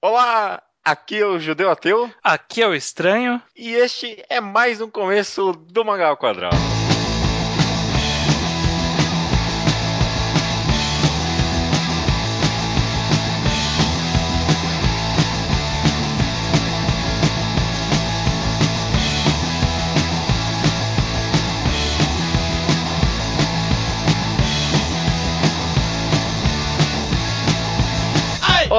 Olá, aqui é o Judeu Ateu Aqui é o estranho. e este é mais um começo do Mangal Quadrado.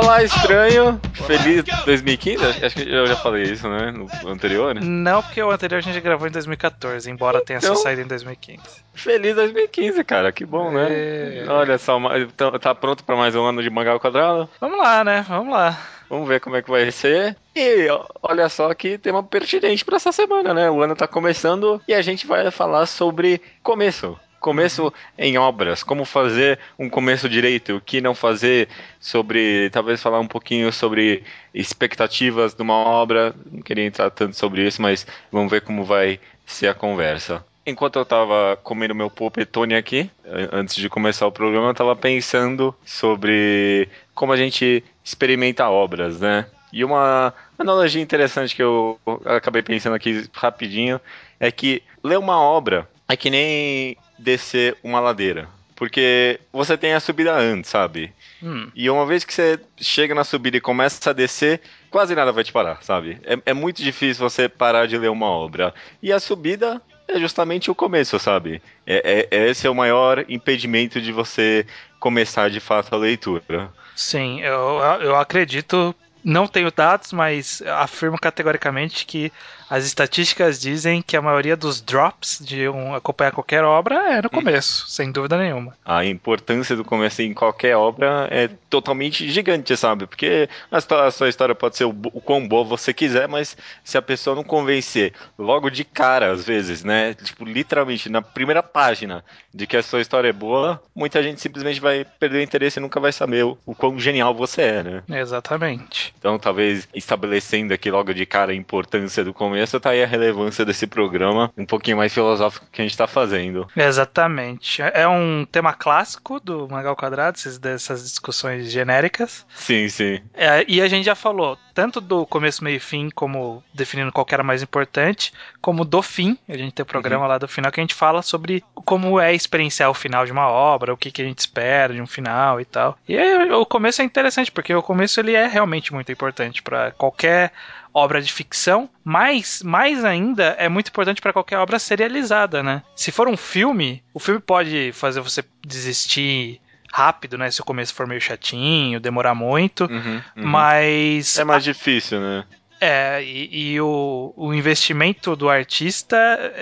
Olá, estranho. Feliz 2015? Acho- que eu já falei isso, né? No anterior. né? Não, porque o anterior a gente gravou em 2014, embora tenha só Então- saído em 2015. Feliz 2015, cara. Que bom, né? É. Olha só, ma- tá- pronto pra mais um ano de Mangal Quadrado? Vamos lá, né? Vamos lá. Vamos ver como é que vai ser. E olha só que tema pertinente pra essa semana, né? O ano tá começando e a gente vai falar sobre começo. Começo em obras, como fazer um começo direito, o que não fazer, sobre talvez falar um pouquinho sobre expectativas de uma obra. Não queria entrar tanto sobre isso, mas vamos ver como vai ser a conversa. Enquanto eu tava comendo meu polpetone aqui, an- antes de começar o programa, eu tava pensando sobre como a gente experimenta obras, né? E uma analogia interessante que eu acabei pensando aqui rapidinho é que ler uma obra é que nem descer uma ladeira. Porque você tem a subida antes, sabe? Hum, E uma vez que você chega na subida e começa a descer, quase nada vai te parar, sabe? É, é muito difícil você parar de ler uma obra. E a subida é justamente o começo, sabe? É, é- esse é o maior impedimento de você começar de fato a leitura. sim, eu, eu acredito. Não tenho dados, mas afirmo categoricamente que as estatísticas dizem que a maioria dos drops de um, acompanhar qualquer obra é no começo, sem dúvida nenhuma. A importância do começo em qualquer obra é totalmente gigante, sabe? Porque a, sua história pode ser o, o quão boa você quiser, mas se a pessoa não convencer logo de cara, às vezes, né? Tipo, literalmente, na primeira página de que a sua história é boa, muita gente simplesmente vai perder o interesse e nunca vai saber o, o quão genial você é, né? Exatamente. Então, talvez estabelecendo aqui logo de cara a importância do começo, tá aí a relevância desse programa, um pouquinho mais filosófico que a gente tá fazendo. Exatamente. É um tema clássico do Mangal Quadrado, dessas discussões genéricas. Sim, sim. É, e a gente já falou tanto do começo, meio e fim, como definindo qual que era mais importante, como do fim. A gente tem o programa lá do final que a gente fala sobre como é experienciar o final de uma obra, o que, que a gente espera de um final e tal. E aí, o começo é interessante, porque o começo ele é realmente muito importante para qualquer obra de ficção, mas mais ainda é muito importante para qualquer obra serializada, né? Se for um filme, o filme pode fazer você desistir rápido, né? Se o começo for meio chatinho, demorar muito. Uhum, uhum. Mas É mais difícil, né? é, e, e o, o investimento do artista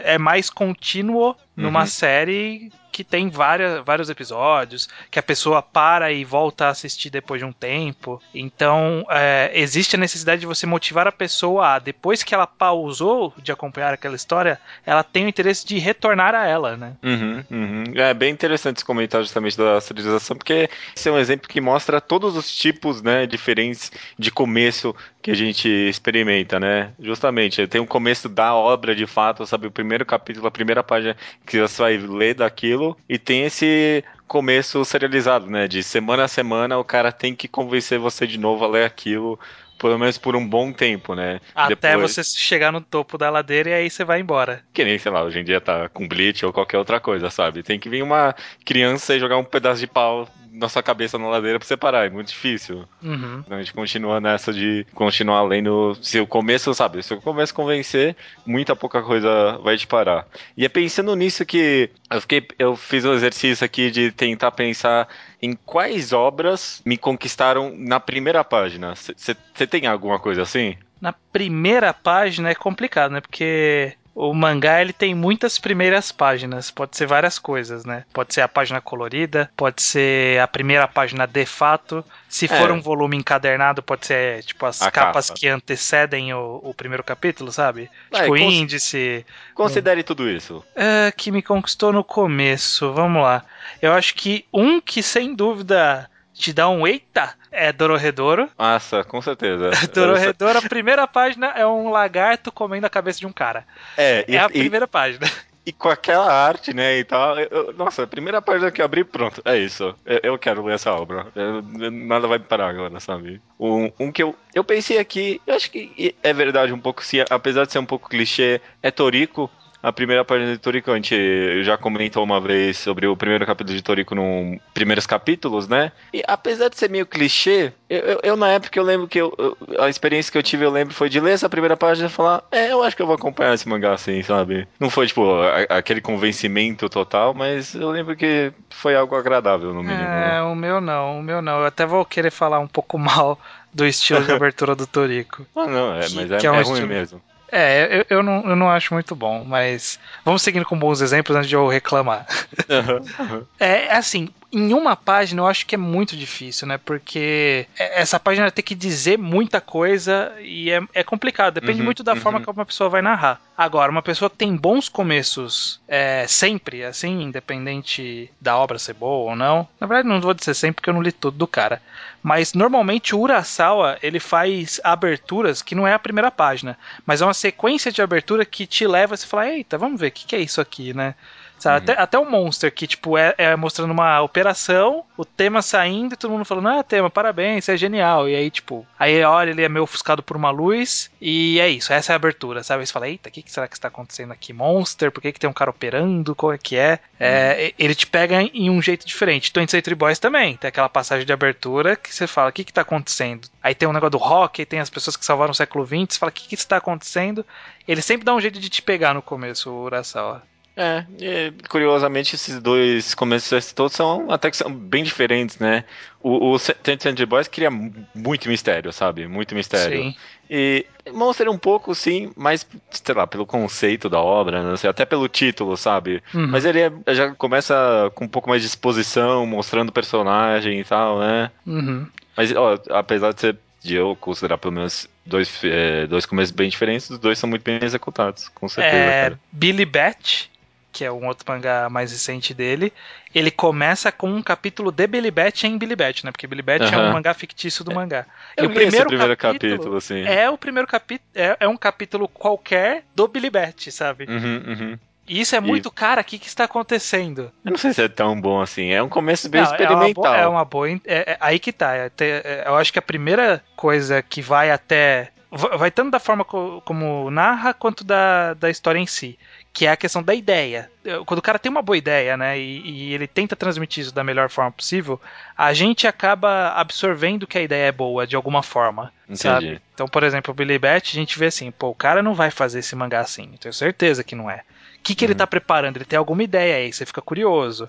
é mais contínuo numa Uhum. série que tem várias, vários episódios, que a pessoa para e volta a assistir depois de um tempo. Então, é, existe a necessidade de você motivar a pessoa a, depois que ela pausou de acompanhar aquela história, ela tem o interesse de retornar a ela, né? Uhum, uhum. É bem interessante esse comentário justamente da serialização, porque esse é um exemplo que mostra todos os tipos, né, diferentes de começo que a gente experimenta, né? Justamente, tem o começo da obra de fato, sabe? O primeiro capítulo, a primeira página que você vai ler daquilo, e tem esse começo serializado, né? De semana a semana o cara tem que convencer você de novo a ler aquilo, pelo menos por um bom tempo, né? Até Depois- você chegar no topo da ladeira e aí você vai embora. Que nem, sei lá, hoje em dia tá com Bleach ou qualquer outra coisa, sabe? Tem que vir uma criança e jogar um pedaço de pau na sua cabeça na ladeira pra você parar, é muito difícil. Uhum. Então a gente continua nessa de continuar lendo. Se o começo, sabe? Se o começo convencer, muita pouca coisa vai te parar. E é pensando nisso que eu fiquei. Eu fiz um exercício aqui de tentar pensar em quais obras me conquistaram na primeira página. Você tem alguma coisa assim? Na primeira página é complicado, né? Porque o mangá ele tem muitas primeiras páginas, pode ser várias coisas, né? Pode ser a página colorida, pode ser a primeira página de fato. Se for É. um volume encadernado, pode ser tipo as A capas capa. que antecedem o, o primeiro capítulo, sabe? Ah, tipo cons- índice, Considere tudo isso. é, que me conquistou no começo. Vamos lá. Eu acho que um que sem dúvida te dá um eita é Dororedoro. Nossa, com certeza. Dororedoro, a primeira página é um lagarto comendo a cabeça de um cara. É, e, É a e- primeira página. e com aquela arte, né, e tal. Eu, nossa, a primeira página que eu abri, pronto, é isso. Eu, eu quero ler essa obra. Eu, nada vai me parar agora, sabe? Um, um que eu, eu pensei aqui, eu acho que é verdade um pouco, se apesar de ser um pouco clichê, é Toriko a primeira página de Toriko, a gente já comentou uma vez sobre o primeiro capítulo de Toriko nos primeiros capítulos, né? E apesar de ser meio clichê, eu, eu, eu na época eu lembro que eu, a experiência que eu tive, eu lembro, foi de ler essa primeira página e falar, é, eu acho que eu vou acompanhar esse mangá assim, sabe? Não foi, tipo, a, aquele convencimento total, mas eu lembro que foi algo agradável, no mínimo. É, o meu não, o meu não. Eu até vou querer falar um pouco mal do estilo de abertura do Toriko. Ah, não, é, mas é, é, um é ruim estilo... mesmo. É, eu, eu, não, eu não acho muito bom, mas vamos seguindo com bons exemplos antes de eu reclamar. Uhum. É assim, em uma página eu acho que é muito difícil, né? Porque essa página tem que dizer muita coisa e é, é complicado. Depende uhum, muito da uhum. forma que uma pessoa vai narrar. Agora, uma pessoa que tem bons começos é, sempre, assim, independente da obra ser boa ou não. Na verdade, não vou dizer sempre porque eu não li tudo do cara. Mas normalmente o Urasawa ele faz aberturas que não é a primeira página, mas é uma sequência de abertura que te leva a se falar: eita, vamos ver o que, que é isso aqui, né? Sabe? Uhum. Até, até o Monster, que, tipo, é, é, mostrando uma operação, o tema saindo e todo mundo falando, ah, tema, parabéns, você é genial. E aí, tipo, aí olha, ele é meio ofuscado por uma luz, e é isso, essa é a abertura, sabe? Você fala, eita, o que, que, será que está acontecendo aqui? Monster, por que, que tem um cara operando? Qual é que é? é uhum. ele te pega em um jeito diferente. 20 Century Boys também, tem aquela passagem de abertura que você fala, o que que tá acontecendo? Aí tem um negócio do rock, aí tem as pessoas que salvaram o século XX, você fala, o que que está acontecendo? Ele sempre dá um jeito de te pegar no começo, o Urasawa. É, e, curiosamente esses dois começos todos são até que são bem diferentes, né? O, o Tent Boys cria muito mistério, sabe? Muito mistério. Sim. E mostra um pouco, sim, mas, sei lá, pelo conceito da obra, não sei, até pelo título, sabe? Uhum. Mas ele é, já começa com um pouco mais de exposição, mostrando o personagem e tal, né? Uhum. Mas, ó, apesar de ser de eu considerar pelo menos dois, é, dois começos bem diferentes, os dois são muito bem executados, com certeza. É, cara. Billy Bat que é um outro mangá mais recente dele, ele começa com um capítulo de Billy Bat em Billy Bat, né? Porque Billy Bat é um mangá fictício do mangá. Eu e o primeiro, primeiro capítulo, capítulo assim. é o primeiro capítulo, é, é, um capítulo qualquer do Billy Bat, sabe? Uhum, uhum. E isso é muito, e... cara, o que, que está acontecendo? Eu não sei se é tão bom assim. É um começo bem não, experimental. É uma boa. É, uma boa é, é, aí que tá. É, é, eu acho que a primeira coisa que vai até. Vai tanto da forma co, como narra, quanto da, da história em si que é a questão da ideia. Quando o cara tem uma boa ideia, né, e, e, ele tenta transmitir isso da melhor forma possível, a gente acaba absorvendo que a ideia é boa de alguma forma, Entendi. sabe? Então, por exemplo, o Billy Bat, a gente vê assim, pô, o cara não vai fazer esse mangá assim, tenho certeza que não é que, que ele tá preparando? Ele tem alguma ideia aí, você fica curioso.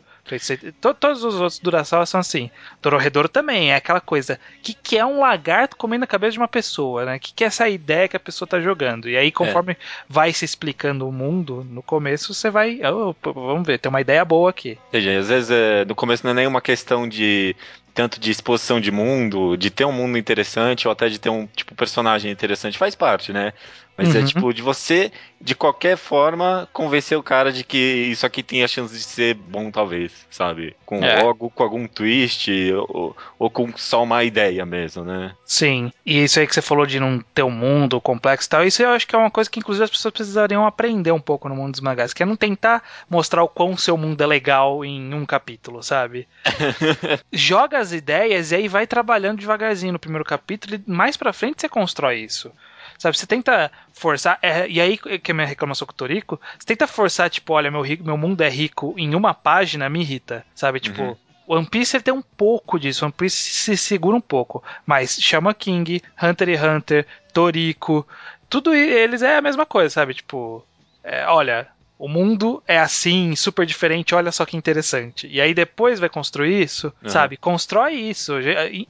Todos os outros Duraçal são assim. Dororedoro também é aquela coisa. O que, que é um lagarto comendo a cabeça de uma pessoa, né? O que, que é essa ideia que a pessoa tá jogando? E aí, conforme é. vai se explicando o mundo, no começo você vai. Oh, vamos ver, tem uma ideia boa aqui. Seja, às vezes é, no começo não é nenhuma questão de tanto de exposição de mundo, de ter um mundo interessante ou até de ter um tipo personagem interessante, faz parte, né? Mas é, uhum. é tipo de você, de qualquer forma, convencer o cara de que isso aqui tem a chance de ser bom, talvez, sabe? Com é. algo, com algum twist, ou, ou com só uma ideia mesmo, né? Sim. E isso aí que você falou de não ter um mundo complexo e tal, isso eu acho que é uma coisa que inclusive as pessoas precisariam aprender um pouco no mundo dos mangás, que é não tentar mostrar o quão seu mundo é legal em um capítulo, sabe? Joga as ideias e aí vai trabalhando devagarzinho no primeiro capítulo e mais pra frente você constrói isso. Sabe, você tenta forçar. É, e aí que é a minha reclamação com o Torico, você tenta forçar, tipo, olha, meu, meu mundo é rico em uma página, me irrita. Sabe, tipo. Uhum. One Piece ele tem um pouco disso, One Piece se segura um pouco, mas chama King, Hunter x Hunter, Toriko, tudo eles é a mesma coisa, sabe? Tipo, é, olha, o mundo é assim, super diferente, olha só que interessante. E aí depois vai construir isso, uhum. sabe? Constrói isso,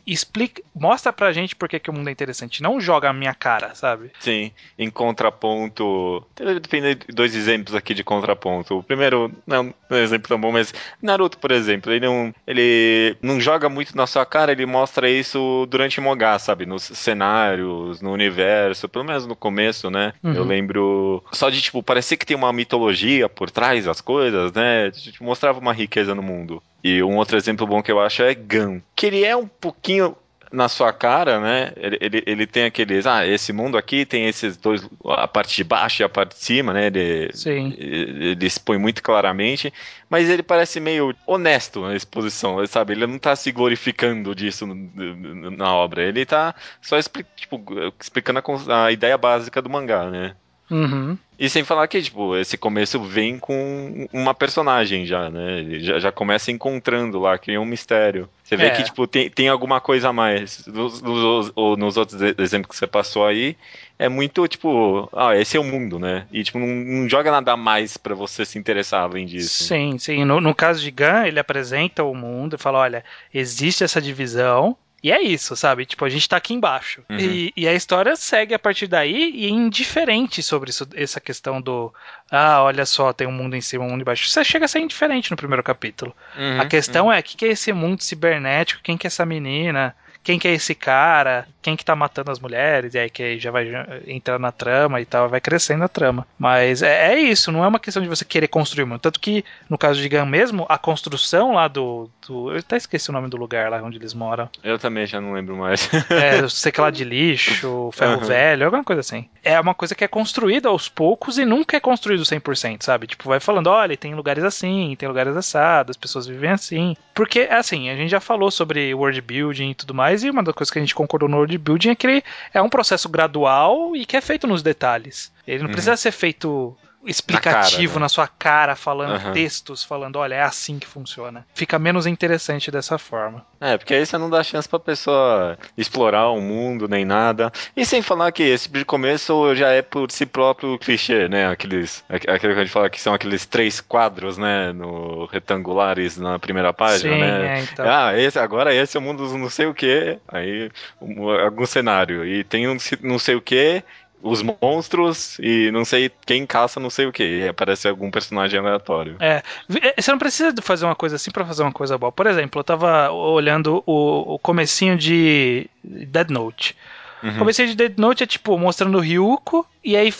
explica, mostra pra gente por que, que o mundo é interessante, não joga a minha cara, sabe? Sim, em contraponto. Tem dois exemplos aqui de contraponto. O primeiro, não é um exemplo tão bom, mas Naruto, por exemplo, ele não, ele não joga muito na sua cara, ele mostra isso durante o mangá, sabe? Nos cenários, no universo, pelo menos no começo, né? Uhum. Eu lembro só de, tipo, parecer que tem uma mitologia tecnologia por trás das coisas, né? Mostrava uma riqueza no mundo. E um outro exemplo bom que eu acho é Gun, que ele é um pouquinho na sua cara, né? Ele, ele, ele, tem aqueles. Ah, esse mundo aqui tem esses dois. A parte de baixo e a parte de cima, né? Ele, Sim. ele, ele expõe muito claramente. Mas ele parece meio honesto na exposição, sabe? Ele não tá se glorificando disso na obra. Ele tá só expli tipo, explicando a, a ideia básica do mangá, né? Uhum. E sem falar que, tipo, esse começo vem com uma personagem já, né? Já, já começa encontrando lá, cria um mistério. Você vê é. que, tipo, tem, tem alguma coisa a mais. Nos, nos, nos, outros exemplos que você passou aí, é muito, tipo, ah, esse é o mundo, né? E, tipo, não, não joga nada mais para você se interessar além disso. Sim, sim. No, no caso de Gun, ele apresenta o mundo e fala, olha, existe essa divisão, e é isso, sabe? Tipo, a gente tá aqui embaixo. Uhum. E, e, a história segue a partir daí e é indiferente sobre isso, essa questão do. Ah, olha só, tem um mundo em cima, um mundo embaixo. Você chega a ser indiferente no primeiro capítulo. Uhum, a questão uhum. é: o que, que é esse mundo cibernético? Quem que é essa menina? Quem que é esse cara, quem que tá matando as mulheres, e aí que já vai entrando na trama e tal, vai crescendo a trama. Mas é, é isso, não é uma questão de você querer construir muito. Tanto que, no caso de Gun mesmo, a construção lá do, do. Eu até esqueci o nome do lugar lá onde eles moram. Eu também já não lembro mais. é, sei que lá de lixo, ferro uhum. velho, alguma coisa assim. É uma coisa que é construída aos poucos e nunca é construído 100%, sabe? Tipo, vai falando, olha, tem lugares assim, tem lugares assados, as pessoas vivem assim. Porque, assim, a gente já falou sobre world building e tudo mais, e uma das coisas que a gente concordou no world building é que ele é um processo gradual e que é feito nos detalhes. Ele não uhum. precisa ser feito explicativo na, cara, né? na sua cara, falando uhum. textos, falando, olha, é assim que funciona. Fica menos interessante dessa forma. É, porque aí você não dá chance pra pessoa explorar o mundo nem nada. E sem falar que esse de começo já é por si próprio clichê, né? Aqueles. Aquilo que a gente fala que são aqueles três quadros, né? No retangulares na primeira página, Sim, né? É, então. Ah, esse, agora esse é o mundo não sei o que. Aí algum cenário. E tem um não sei o que os monstros e não sei quem caça não sei o que. E aparece algum personagem aleatório. É. é. Você não precisa fazer uma coisa assim para fazer uma coisa boa. Por exemplo, eu tava olhando o, o comecinho de Dead Note. Uhum. Comecei de Dead Note é tipo mostrando o Ryuko e aí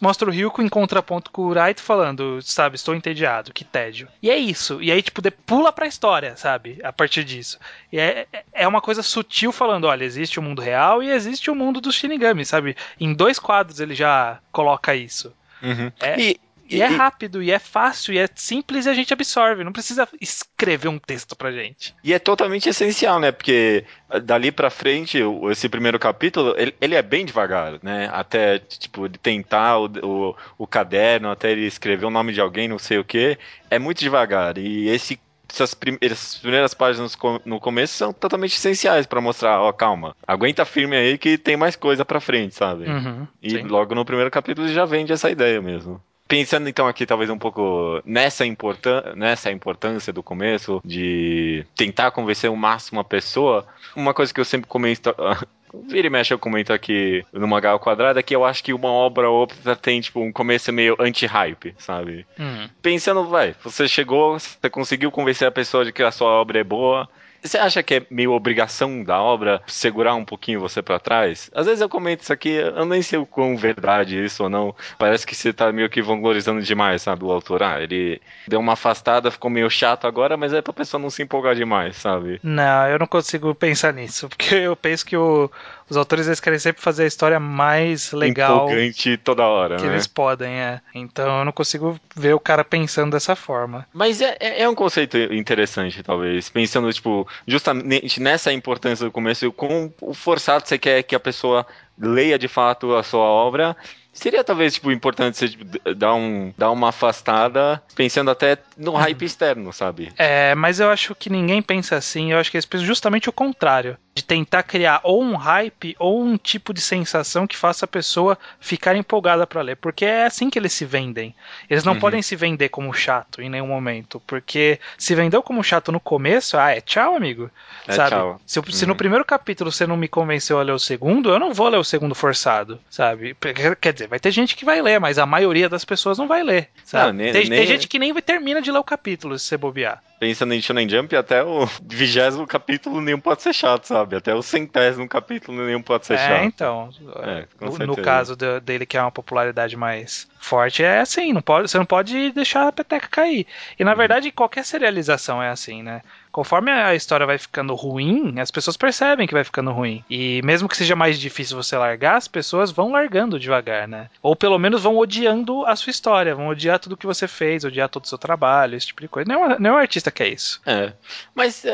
mostra o Ryuko em contraponto com o Raito falando, sabe, estou entediado, que tédio. E é isso. E aí tipo de, pula pra história, sabe, a partir disso. E é, é uma coisa sutil falando, olha, existe o mundo real e existe o mundo dos Shinigami, sabe? Em dois quadros ele já coloca isso. Uhum. É, e, e, é rápido, e é fácil, e é simples e a gente absorve. Não precisa escrever um texto pra gente. E é totalmente essencial, né? Porque dali pra frente, esse primeiro capítulo, ele, ele é bem devagar, né? Até, tipo, de tentar o, o, o caderno, até ele escrever o nome de alguém, não sei o que. É muito devagar. E esse essas, primeiras páginas no começo são totalmente essenciais para mostrar, ó, calma, aguenta firme aí que tem mais coisa pra frente, sabe? Uhum, e sim. logo no primeiro capítulo já vende essa ideia mesmo pensando então aqui talvez um pouco nessa, importância, nessa importância do começo de tentar convencer o máximo a pessoa, uma coisa que eu sempre comento Vira e mexe eu comento aqui no Magal Quadrado é que eu acho que uma obra ou outra tem, tipo, um começo meio anti-hype, sabe? Uhum. Pensando, vai, você chegou, você conseguiu convencer a pessoa de que a sua obra é boa, você acha que é meio obrigação da obra segurar um pouquinho você para trás? Às vezes eu comento isso aqui, eu nem sei o quão verdade é isso ou não. Parece que você tá meio que vanglorizando demais, sabe, o autor. Ah, ele deu uma afastada, ficou meio chato agora, mas é pra pessoa não se empolgar demais, sabe? Não, eu não consigo pensar nisso, porque eu penso que o, os autores eles querem sempre fazer a história mais legal. Empolgante toda hora, que né? eles podem, é. Então eu não consigo ver o cara pensando dessa forma. Mas é, é, é um conceito interessante, talvez. Pensando, tipo, justamente nessa importância do começo, com o forçado você quer que a pessoa leia de fato a sua obra Seria talvez tipo importante você tipo, dar, um, dar uma afastada, pensando até no hype externo, sabe? É, mas eu acho que ninguém pensa assim. Eu acho que eles pensam justamente o contrário de tentar criar ou um hype ou um tipo de sensação que faça a pessoa ficar empolgada para ler, porque é assim que eles se vendem. Eles não uhum. podem se vender como chato em nenhum momento, porque se vendeu como chato no começo, ah, é tchau, amigo. É sabe? Tchau. Se, se, no uhum. primeiro capítulo você não me convenceu a ler o segundo, eu não vou ler o segundo forçado, sabe? Quer dizer, vai ter gente que vai ler, mas a maioria das pessoas não vai ler, sabe? Não, nem, tem, nem... tem gente que nem termina de ler o capítulo se você bobear pensando em Shonen Jump, até o vigésimo capítulo nenhum pode ser chato, sabe? Até o centésimo capítulo nenhum pode ser é, chato. Então, é, então. no, caso de, dele que é uma popularidade mais forte, é assim, não pode, você não pode deixar a peteca cair. E na uhum. verdade, qualquer serialização é assim, né? Conforme a história vai ficando ruim, as pessoas percebem que vai ficando ruim. E mesmo que seja mais difícil você largar, as pessoas vão largando devagar, né? Ou pelo menos vão odiando a sua história, vão odiar tudo que você fez, odiar todo o seu trabalho, esse tipo de coisa. Não é, não é um artista que é isso. É. Mas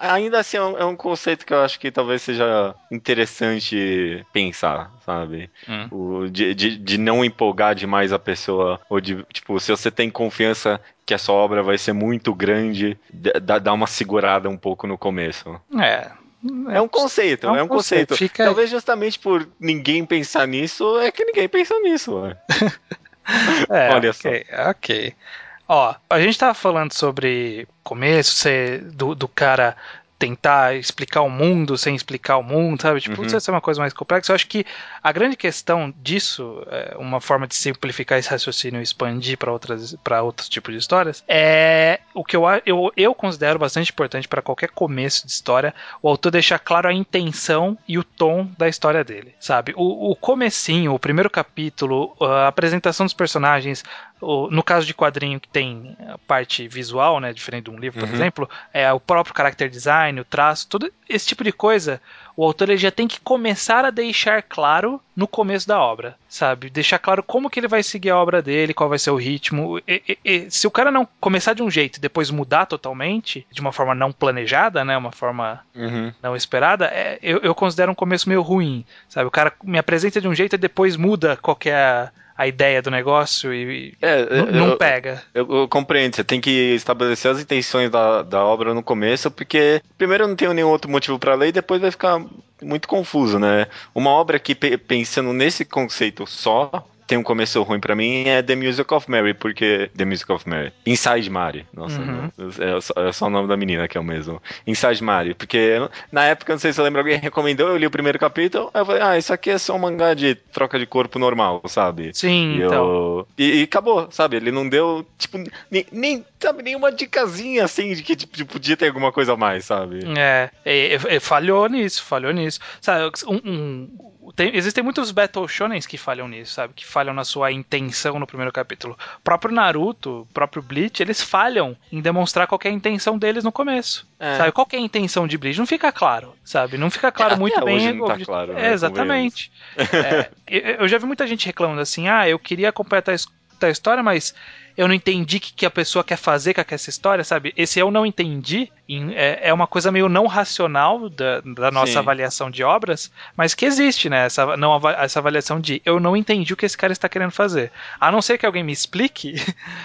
ainda assim é um, é um, conceito que eu acho que talvez seja interessante pensar, sabe? Hum. O, de, de, de não empolgar demais a pessoa, ou de, tipo, se você tem confiança que a sua obra vai ser muito grande, dá uma segurada um pouco no começo. É, é um conceito, é um, é um conceito. conceito. Fica... Talvez justamente por ninguém pensar nisso, é que ninguém pensa nisso. é, Olha okay, só. Ok. Ó, a gente tava falando sobre começo, ser do, do cara tentar explicar o mundo sem explicar o mundo, sabe? Tipo, uhum. isso é uma coisa mais complexa. Eu acho que a grande questão disso, é uma forma de simplificar esse raciocínio e expandir para outras para outros tipos de histórias, é o que eu, eu, eu considero bastante importante para qualquer começo de história, o autor deixar claro a intenção e o tom da história dele, sabe? O, o comecinho, o primeiro capítulo, a apresentação dos personagens, o, no caso de quadrinho que tem a parte visual, né, diferente de um livro, por uhum. exemplo, é o próprio character design, o traço, todo esse tipo de coisa, o autor ele já tem que começar a deixar claro no começo da obra, sabe? Deixar claro como que ele vai seguir a obra dele, qual vai ser o ritmo. E, e, e, se o cara não começar de um jeito e depois mudar totalmente, de uma forma não planejada, né, uma forma uhum. não esperada, é, eu, eu considero um começo meio ruim, sabe? O cara me apresenta de um jeito e depois muda qualquer a ideia do negócio e é, não eu, pega. Eu, eu, compreendo, você tem que estabelecer as intenções da, da obra no começo, porque primeiro eu não tenho nenhum outro motivo para ler e depois vai ficar muito confuso, né? Uma obra que pensando nesse conceito só, tem um começo ruim para mim é The Music of Mary, porque. The Music of Mary. Inside Mary. Nossa, uhum. é, só, é, só, o nome da menina que é o mesmo. Inside Mary. Porque na época, não sei se eu lembro, alguém recomendou, eu li o primeiro capítulo, aí eu falei, ah, isso aqui é só um mangá de troca de corpo normal, sabe? Sim, e então. Eu... E, e, acabou, sabe? Ele não deu, tipo, nem, nem sabe, nenhuma dicasinha assim de que tipo, podia ter alguma coisa a mais, sabe? É, é, é falhou nisso, falhou nisso. Sabe, um, um tem, existem muitos Battle Shonens que falham nisso, sabe? Que falham na sua intenção no primeiro capítulo. O próprio Naruto, o próprio Bleach, eles falham em demonstrar qual é a intenção deles no começo. É. Sabe? Qual é a intenção de Bleach? Não fica claro, sabe? Não fica claro é, muito bem. Hoje não tá claro, né, é, exatamente. é, eu já vi muita gente reclamando assim: ah, eu queria completar a história, mas eu não entendi o que, que a pessoa quer fazer com essa história, sabe? Esse eu não entendi é, é uma coisa meio não racional da, da nossa Sim. avaliação de obras, mas que existe, né? Essa, não, essa avaliação de eu não entendi o que esse cara está querendo fazer. A não ser que alguém me explique,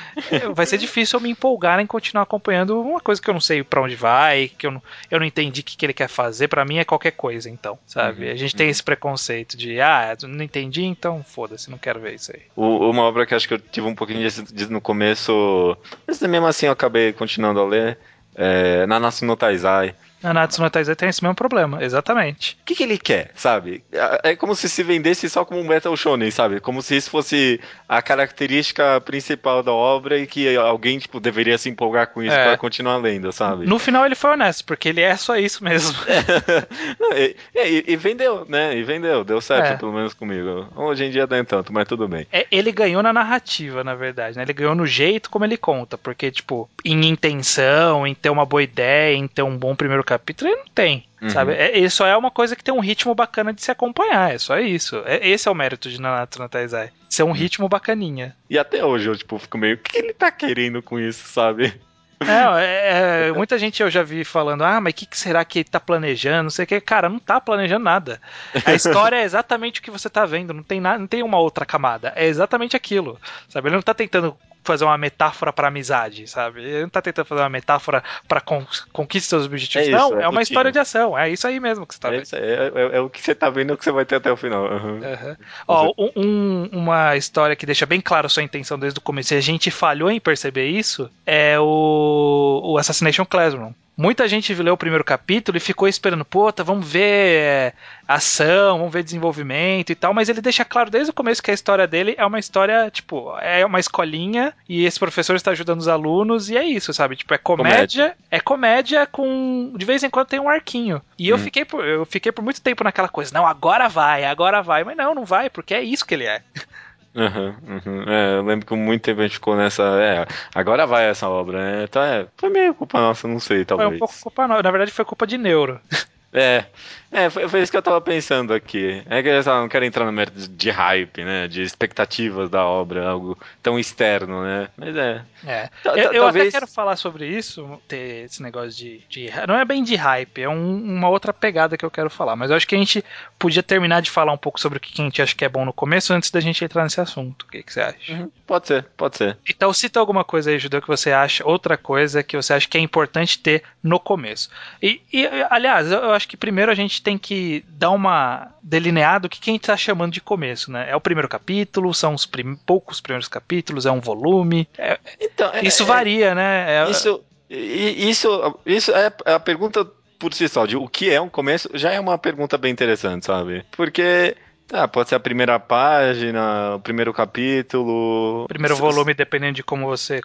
vai ser difícil eu me empolgar em continuar acompanhando uma coisa que eu não sei para onde vai, que eu não, eu não entendi o que, que ele quer fazer. Para mim é qualquer coisa, então, sabe? Uhum, a gente uhum. tem esse preconceito de, ah, não entendi, então foda-se, não quero ver isso aí. O, uma obra que acho que eu tive um pouquinho de, de no começo, mas mesmo assim eu acabei continuando a ler, é, Nanatsu no Taizai. Nanatsu no Taizai tem esse mesmo problema, exatamente. O que, que ele quer, sabe? É, é como se se vendesse só como um Metal Shonen, sabe? Como se isso fosse a característica principal da obra e que alguém, tipo, deveria se empolgar com isso é. pra continuar lendo, sabe? No final ele foi honesto, porque ele é só isso mesmo. e, e, e, vendeu, né? E vendeu, deu certo, é. pelo menos comigo. Hoje em dia nem tanto, mas tudo bem. É, ele ganhou na narrativa, na verdade, né? Ele ganhou no jeito como ele conta, porque, tipo, em intenção, em ter uma boa ideia, em ter um bom primeiro capítulo, ele não tem. Uhum. Sabe? É, isso é uma coisa que tem um ritmo bacana de se acompanhar. É só isso. É, esse é o mérito de Nanatsu no Taizai. Ser um uhum. ritmo bacaninha. E até hoje eu tipo, fico meio. O que ele tá querendo com isso, sabe? É, é, é, muita gente eu já vi falando, ah, mas o que, que, será que ele tá planejando? Não sei o que. Cara, não tá planejando nada. A história é exatamente o que você tá vendo, não tem, nada, não tem uma outra camada. É exatamente aquilo. Sabe? Ele não tá tentando fazer uma metáfora para amizade, sabe? Ele não tá tentando fazer uma metáfora para con conquistar seus objetivos. É isso, não, é, é uma história de ação. É isso aí mesmo que você tá é vendo. É, é, é, o que você tá vendo, é o que você vai ter até o final. Uhum. Uhum. Ó, um, uma história que deixa bem claro a sua intenção desde o começo, e a gente falhou em perceber isso, é o, o Assassination Classroom. Muita gente leu o primeiro capítulo e ficou esperando, puta, vamos ver é, ação, vamos ver desenvolvimento e tal, mas ele deixa claro desde o começo que a história dele é uma história, tipo, é uma escolinha e esse professor está ajudando os alunos e é isso, sabe? Tipo, é comédia, comédia. é comédia com de vez em quando tem um arquinho. E hum. eu fiquei por, eu fiquei por muito tempo naquela coisa, não, agora vai, agora vai, mas não, não vai, porque é isso que ele é. Uhum, uhum. É, eu lembro que muito tempo a gente ficou nessa. É, agora vai essa obra, né? Então é, foi meio culpa nossa, não sei, talvez. Foi um pouco culpa nossa. Na verdade, foi culpa de neuro. É, é foi, foi, isso que eu tava pensando aqui. É que eu não quero entrar no mérito de hype, né? De expectativas da obra, algo tão externo, né? Mas é. É. Eu, eu talvez... até quero falar sobre isso, ter esse negócio de. de não é bem de hype, é um, uma outra pegada que eu quero falar. Mas eu acho que a gente podia terminar de falar um pouco sobre o que a gente acha que é bom no começo antes da gente entrar nesse assunto. O que, que você acha? Uhum. Pode ser, pode ser. Então cita alguma coisa aí, Judeu, que você acha, outra coisa que você acha que é importante ter no começo. E, e aliás, eu acho que primeiro a gente tem que dar uma delineada o que, que a gente está chamando de começo, né? É o primeiro capítulo, são os prim poucos primeiros capítulos, é um volume. É, então, é, isso varia, é, né? É, isso, isso, isso é a pergunta por si só, de o que é um começo, já é uma pergunta bem interessante, sabe? Porque Tá, pode ser a primeira página, o primeiro capítulo. Primeiro volume, dependendo de como você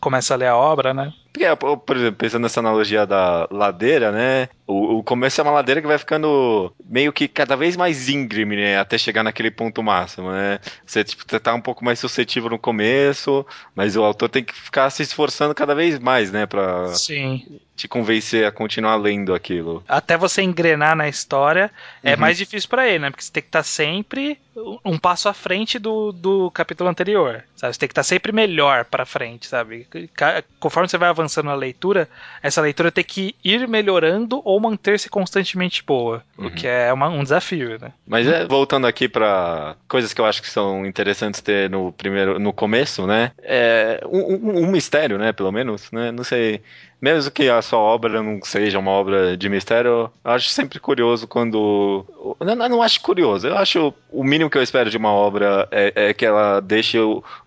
começa a ler a obra, né? Porque, por exemplo, pensando nessa analogia da ladeira, né? O, o, começo é uma ladeira que vai ficando meio que cada vez mais íngreme, né? Até chegar naquele ponto máximo, né? Você, tipo, tá um pouco mais suscetível no começo, mas o autor tem que ficar se esforçando cada vez mais, né? Pra Sim. te convencer a continuar lendo aquilo. Até você engrenar na história, é uhum. mais difícil para ele, né? Porque você tem que estar tá sempre um passo à frente do, do capítulo anterior, sabe? Você tem que estar tá sempre melhor para frente, sabe? Conforme você vai avançando na leitura, essa leitura tem que ir melhorando ou manter-se constantemente boa, uhum. o que é uma, um desafio, né? Mas é, voltando aqui para coisas que eu acho que são interessantes ter no primeiro, no começo, né? É um, um, um mistério, né? Pelo menos, né? Não sei mesmo que a sua obra não seja uma obra de mistério, eu acho sempre curioso quando. Não, não acho curioso, eu acho o mínimo que eu espero de uma obra é, é que ela deixe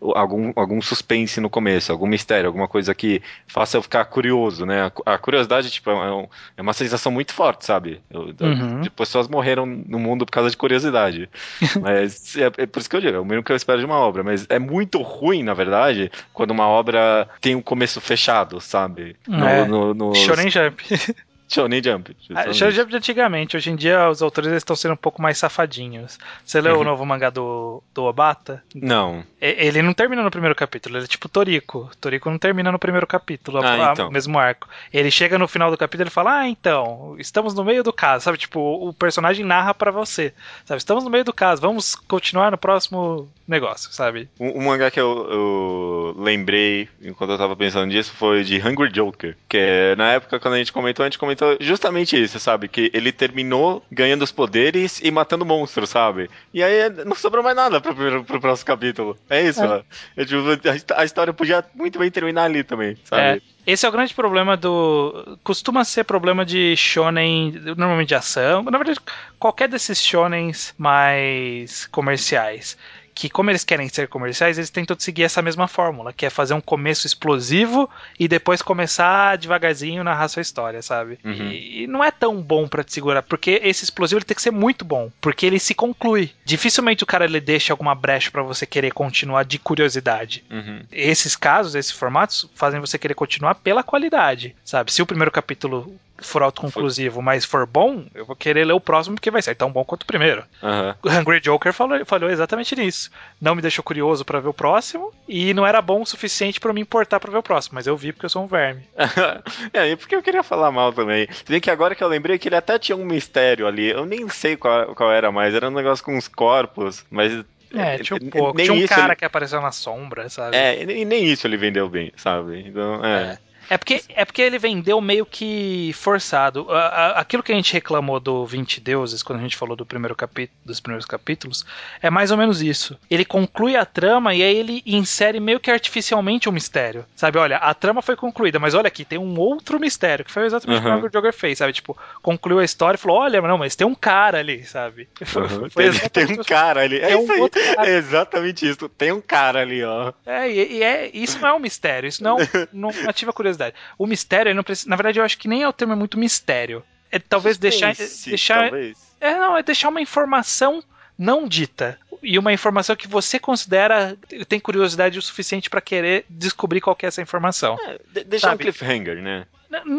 algum, algum suspense no começo, algum mistério, alguma coisa que faça eu ficar curioso, né? A, a curiosidade, tipo, é, um, é, uma sensação muito forte, sabe? Eu, uhum. Pessoas morreram no mundo por causa de curiosidade. mas é, é, por isso que eu digo, é o mínimo que eu espero de uma obra. Mas é muito ruim, na verdade, quando uma obra tem um começo fechado, sabe? Uhum é. no, no, Shonen Jump. Shonen Jump. Ah, Shonen Jump de antigamente. Hoje em dia os autores estão sendo um pouco mais safadinhos. Você leu uhum. o novo mangá do, do Obata? Não. Ele não termina no primeiro capítulo. Ele é tipo Toriko. Toriko não termina no primeiro capítulo. Ah, então. Mesmo arco. Ele chega no final do capítulo e fala: Ah, então, estamos no meio do caso. Sabe? Tipo, o personagem narra para você. Sabe? Estamos no meio do caso. Vamos continuar no próximo negócio, sabe? Um, um mangá que eu, eu, lembrei enquanto eu tava pensando nisso foi de Hungry Joker. Que é, na época, quando a gente comentou, a gente comentou justamente isso, sabe? Que ele terminou ganhando os poderes e matando monstros, sabe? E aí não sobrou mais nada pro, pro, pro próximo capítulo. É isso, é. Eu, tipo, a história podia muito bem terminar ali também, sabe? É. Esse é o grande problema do. Costuma ser problema de shonen, normalmente de ação. Na verdade, qualquer desses shonens mais comerciais que como eles querem ser comerciais, eles tentam seguir essa mesma fórmula, que é fazer um começo explosivo e depois começar devagarzinho narrar sua história, sabe? Uhum. E, e, não é tão bom para te segurar, porque esse explosivo ele tem que ser muito bom, porque ele se conclui. Dificilmente o cara ele deixa alguma brecha para você querer continuar de curiosidade. Uhum. Esses casos, esses formatos fazem você querer continuar pela qualidade, sabe? Se o primeiro capítulo for autoconclusivo, mas for bom, eu vou querer ler o próximo porque vai ser tão bom quanto o primeiro. Uhum. O Hungry Joker falou, exatamente nisso. Não me deixou curioso para ver o próximo e não era bom o suficiente para me importar para ver o próximo, mas eu vi porque eu sou um verme. é, e porque eu queria falar mal também. Se que agora que eu lembrei que ele até tinha um mistério ali, eu nem sei qual, qual era mais, era um negócio com uns corpos, mas é, tinha um pouco. Nem tinha um cara ele... que apareceu na sombra, sabe? É, e nem isso ele vendeu bem, sabe? Então, é. é. É porque, é porque ele vendeu meio que forçado. Aquilo que a gente reclamou do 20 Deuses, quando a gente falou do primeiro capítulo, dos primeiros capítulos, é mais ou menos isso. Ele conclui a trama e aí ele insere meio que artificialmente um mistério. Sabe, olha, a trama foi concluída, mas olha aqui, tem um outro mistério, que foi exatamente uhum. o que o Joker fez, sabe? Tipo, concluiu a história e falou: olha, não, mas tem um cara ali, sabe? Uhum. Tem, tem, um cara ali. É, um isso cara. é exatamente isso. Tem um cara ali, ó. É, e, e é, isso não é um mistério, isso não, não ativa curiosidade curiosidade. O mistério, não precisa, na verdade, eu acho que nem é o termo é muito mistério. É talvez deixar. deixar talvez. É, não, é deixar uma informação não dita e uma informação que você considera tem curiosidade o suficiente para querer descobrir qual é essa informação. É, deixar sabe? um cliffhanger, né?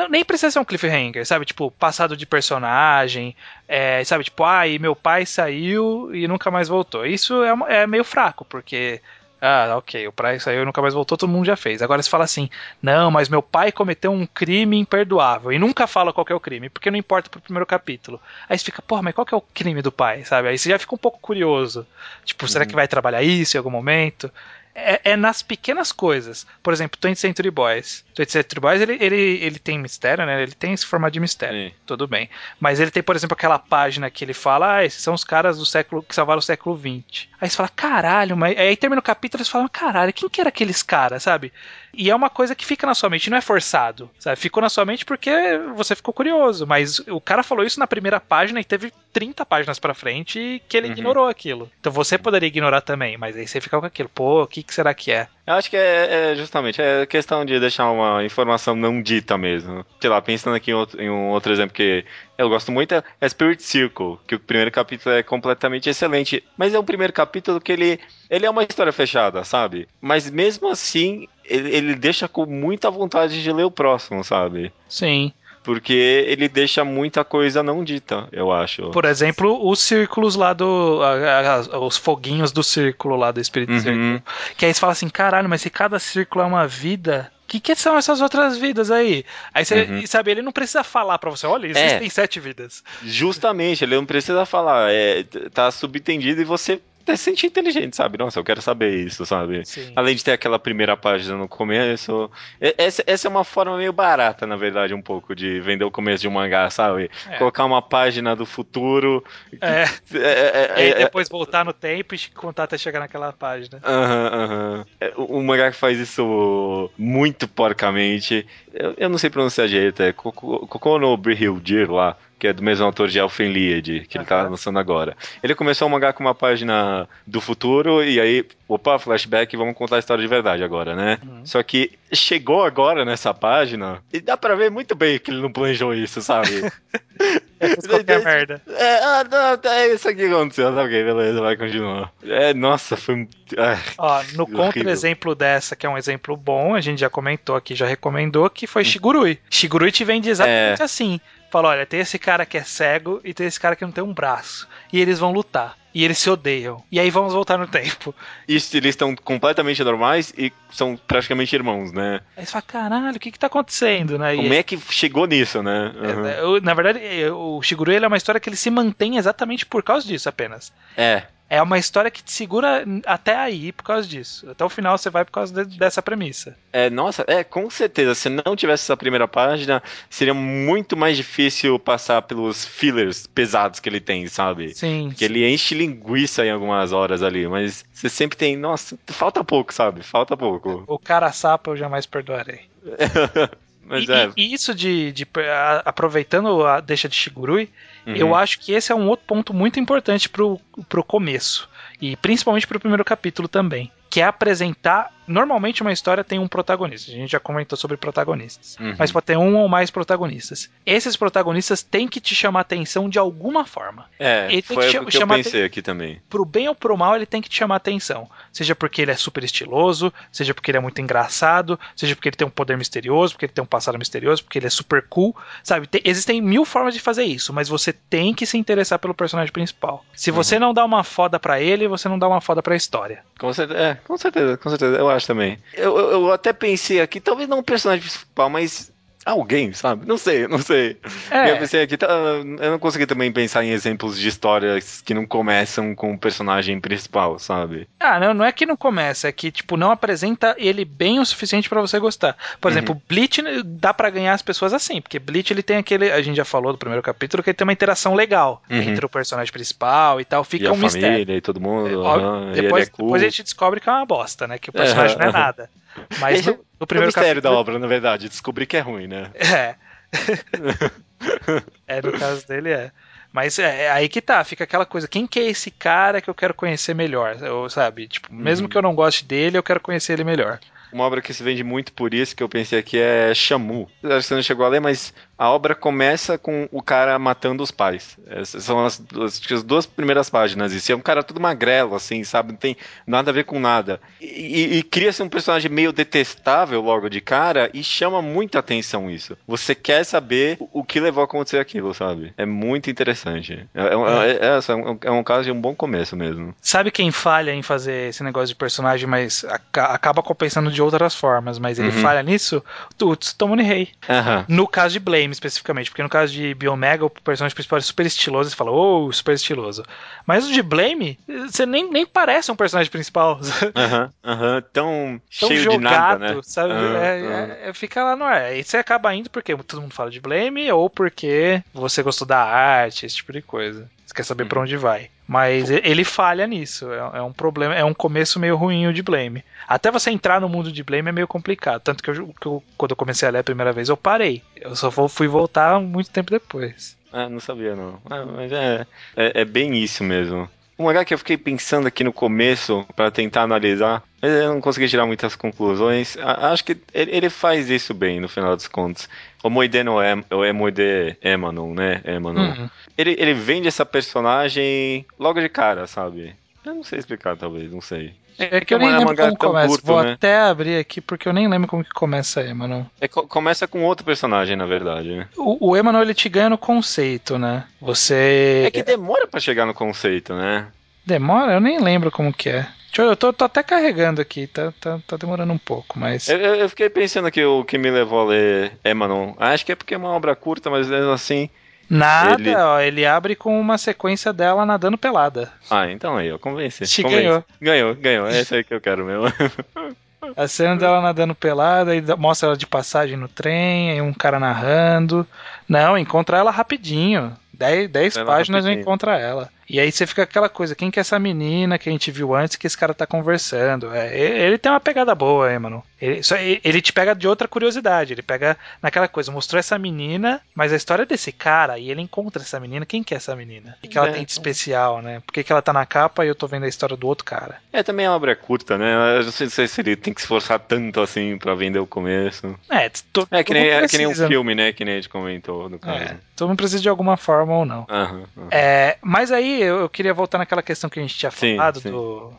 nem precisa ser um cliffhanger, sabe? Tipo, passado de personagem, é, sabe? Tipo, ah, e meu pai saiu e nunca mais voltou. Isso é, é meio fraco, porque ah, ok, o praia saiu e nunca mais voltou, todo mundo já fez. Agora você fala assim: não, mas meu pai cometeu um crime imperdoável. E nunca fala qual é o crime, porque não importa pro primeiro capítulo. Aí você fica, porra, mas qual é o crime do pai, sabe? Aí você já fica um pouco curioso. Tipo, uhum. será que vai trabalhar isso em algum momento? É, é, nas pequenas coisas. Por exemplo, 20 Century Boys. 20 Century Boys, ele, ele, ele tem mistério, né? Ele tem esse formato de mistério. Sim. Tudo bem. Mas ele tem, por exemplo, aquela página que ele fala, ah, esses são os caras do século que salvaram o século XX. Aí você fala, caralho, mas aí termina o capítulo e você fala, caralho, quem que era aqueles caras, sabe? E é uma coisa que fica na sua mente, não é forçado, sabe? Ficou na sua mente porque você ficou curioso, mas o cara falou isso na primeira página e teve 30 páginas para frente que ele uhum. ignorou aquilo. Então você poderia ignorar também, mas aí você fica com aquilo, pô, o que, que será que é? Eu acho que é, é, justamente é questão de deixar uma informação não dita mesmo. Sei lá, pensando aqui em, outro, em um outro exemplo que eu gosto muito é Spirit Circle, que o primeiro capítulo é completamente excelente, mas é um primeiro capítulo que ele, ele é uma história fechada, sabe? Mas mesmo assim, ele, ele deixa com muita vontade de ler o próximo, sabe? Sim porque ele deixa muita coisa não dita, eu acho. Por exemplo, os círculos lá do. A, a, os foguinhos do círculo lá do Espírito uhum. Círculo. Que aí você fala assim: caralho, mas se cada círculo é uma vida. O que, que são essas outras vidas aí? Aí você, uhum. sabe, ele não precisa falar para você, olha, existem é, sete vidas. Justamente, ele não precisa falar, é, tá subentendido e você até se sentir inteligente, sabe? Nossa, eu quero saber isso, sabe? Sim. Além de ter aquela primeira página no começo. Essa, essa é uma forma meio barata, na verdade, um pouco, de vender o começo de um mangá, sabe? É. Colocar uma página do futuro. É. é, é, é e é, depois voltar no tempo e contar até chegar naquela página. Aham, aham. O mangá que faz isso muito porcamente. Eu, eu não sei pronunciar direito, é Kokono Brihildir lá que é do mesmo autor de Elfenlied, que ele tá lançando agora. Ele começou o mangá com uma página do futuro e aí, opa, flashback, vamos contar a história de verdade agora, né? Uhum. Só que chegou agora nessa página e dá pra ver muito bem que ele não planejou isso, sabe? É qualquer merda. É, ah, não, é isso aqui que aconteceu, tá ok, beleza, vai continuar. É, nossa, foi. Ah, Ó, no contra-exemplo dessa, que é um exemplo bom, a gente já comentou aqui, já recomendou, que foi hum. Shigurui. Shigurui te vende exatamente é. assim. Fala, olha, tem esse cara que é cego e tem esse cara que não tem um braço. E eles vão lutar. E eles se odeiam. E aí vamos voltar no tempo. Isso, eles estão completamente normais e são praticamente irmãos, né? Aí você fala, caralho, o que que tá acontecendo, né? Como e... é que chegou nisso, né? Uhum. Na verdade, o Shiguro é uma história que ele se mantém exatamente por causa disso apenas. É é uma história que te segura até aí por causa disso. Até o final você vai por causa de, dessa premissa. É, nossa, é, com certeza. Se não tivesse essa primeira página, seria muito mais difícil passar pelos fillers pesados que ele tem, sabe? Sim. Que ele enche linguiça em algumas horas ali, mas você sempre tem, nossa, falta pouco, sabe? Falta pouco. O cara sapo eu jamais perdoarei. Mas e, é. e isso de, de aproveitando a deixa de Shigurui, uhum. eu acho que esse é um outro ponto muito importante pro, pro começo. E principalmente pro primeiro capítulo também. Que é apresentar Normalmente uma história tem um protagonista. A gente já comentou sobre protagonistas. Uhum. Mas pode ter um ou mais protagonistas. Esses protagonistas têm que te chamar atenção de alguma forma. É, ele foi o que eu pensei aqui também. Pro bem ou pro mal, ele tem que te chamar atenção. Seja porque ele é super estiloso, seja porque ele é muito engraçado, seja porque ele tem um poder misterioso, porque ele tem um passado misterioso, porque ele é super cool. Sabe, tem, existem mil formas de fazer isso, mas você tem que se interessar pelo personagem principal. Se você uhum. não dá uma foda para ele, você não dá uma foda pra história. Com certeza, é, com certeza, com certeza. Eu acho também. Eu, eu, eu até pensei aqui, talvez não o personagem principal, mas alguém, sabe? Não sei, não sei. É. Eu pensei aqui, tá, eu não consegui também pensar em exemplos de histórias que não começam com o personagem principal, sabe? Ah, não, não é que não começa, é que tipo não apresenta ele bem o suficiente para você gostar. Por uhum. exemplo, Bleach dá para ganhar as pessoas assim, porque Bleach ele tem aquele, a gente já falou do primeiro capítulo que ele tem uma interação legal uhum. entre o personagem principal e tal, fica e um a mistério. família e todo mundo. É, uhum, depois, é depois a gente descobre que é uma bosta, né? Que o personagem não é nada. Mas no, no primeiro é o mistério capítulo... da obra, na verdade, descobrir que é ruim, né? É. é, no caso dele é. Mas é, é, aí que tá, fica aquela coisa, quem que é esse cara que eu quero conhecer melhor? Eu, sabe, tipo, mesmo uhum. que eu não goste dele, eu quero conhecer ele melhor. Uma obra que se vende muito por isso, que eu pensei aqui, é Shamu. Acho que você não chegou a ler, mas a obra começa com o cara matando os pais. Essas são as, as, as duas primeiras páginas. E é um cara todo magrelo, assim, sabe? Não tem nada a ver com nada. E, e, e cria-se um personagem meio detestável logo de cara e chama muita atenção isso. Você quer saber o, o que levou a acontecer aquilo, sabe? É muito interessante. É, é, é, é, é um, é um caso de um bom começo mesmo. Sabe quem falha em fazer esse negócio de personagem, mas acaba compensando de outras formas, mas ele uhum. falha nisso? O Tommy Rei. Uhum. No caso de Especificamente, porque no caso de Biomega, o personagem principal é super estiloso, você fala, oh, super estiloso. Mas o de Blame, você nem, nem parece um personagem principal. Aham, uhum, aham, tão, tão cheio jogado, de nada, né? sabe? É, é, fica lá no ar. Aí você acaba indo porque todo mundo fala de Blame ou porque você gostou da arte, esse tipo de coisa. Você quer saber uhum. para onde vai. Mas ele falha nisso. É, é, um problema, é um começo meio ruim de Blame. Até você entrar no mundo de Blame é meio complicado. Tanto que, eu, que eu, quando eu comecei a ler a primeira vez, eu parei. Eu só fui voltar muito tempo depois. Ah, não sabia não. Ah, mas é, é, é bem isso mesmo. Um lugar que eu fiquei pensando aqui no começo para tentar analisar, mas eu não consegui tirar muitas conclusões. Acho que ele faz isso bem no final dos contos. O Moideno é o Emoide Emanon, né? Emanon. Uhum. Ele, ele vende essa personagem logo de cara, sabe? Eu não sei explicar, talvez, não sei. É que eu nem lembro como começa. Curto, Vou né? até abrir aqui porque eu nem lembro como que começa Emanuel. É, começa com outro personagem, na verdade. Né? O, o Emanuel ele te ganha no conceito, né? Você. É que demora para chegar no conceito, né? Demora? Eu nem lembro como que é. Eu tô, tô até carregando aqui, tá, tá, tá demorando um pouco, mas. Eu, eu, fiquei pensando que o que me levou a ler Emanon. Acho que é porque é uma obra curta, mas mesmo assim. Nada, ele... ó, ele abre com uma sequência dela nadando pelada. Ah, então aí, eu convenci. Te ganhou. Ganhou, ganhou. É isso aí que eu quero mesmo. A cena dela nadando pelada e mostra ela de passagem no trem, aí um cara narrando. Não, encontra ela rapidinho. Dez, dez páginas já encontra ela. E aí você fica aquela coisa, quem que é essa menina que a gente viu antes que esse cara tá conversando? É, ele tem uma pegada boa aí, mano. Ele, só, ele te pega de outra curiosidade, ele pega naquela coisa, mostrou essa menina, mas a história desse cara, e ele encontra essa menina, quem que é essa menina? O que, ela é, tem de especial, né? Por que, que ela tá na capa e eu tô vendo a história do outro cara? É, também é uma obra curta, né? Eu não sei se ele tem que se esforçar tanto assim pra vender o começo. É, tô, é que, nem, é que nem um filme, né? Que nem a gente comentou no caso. É, todo mundo precisa de alguma forma ou não. Uhum, uhum. É, mas aí eu, eu, queria voltar naquela questão que a gente tinha sim, falado sim. Do,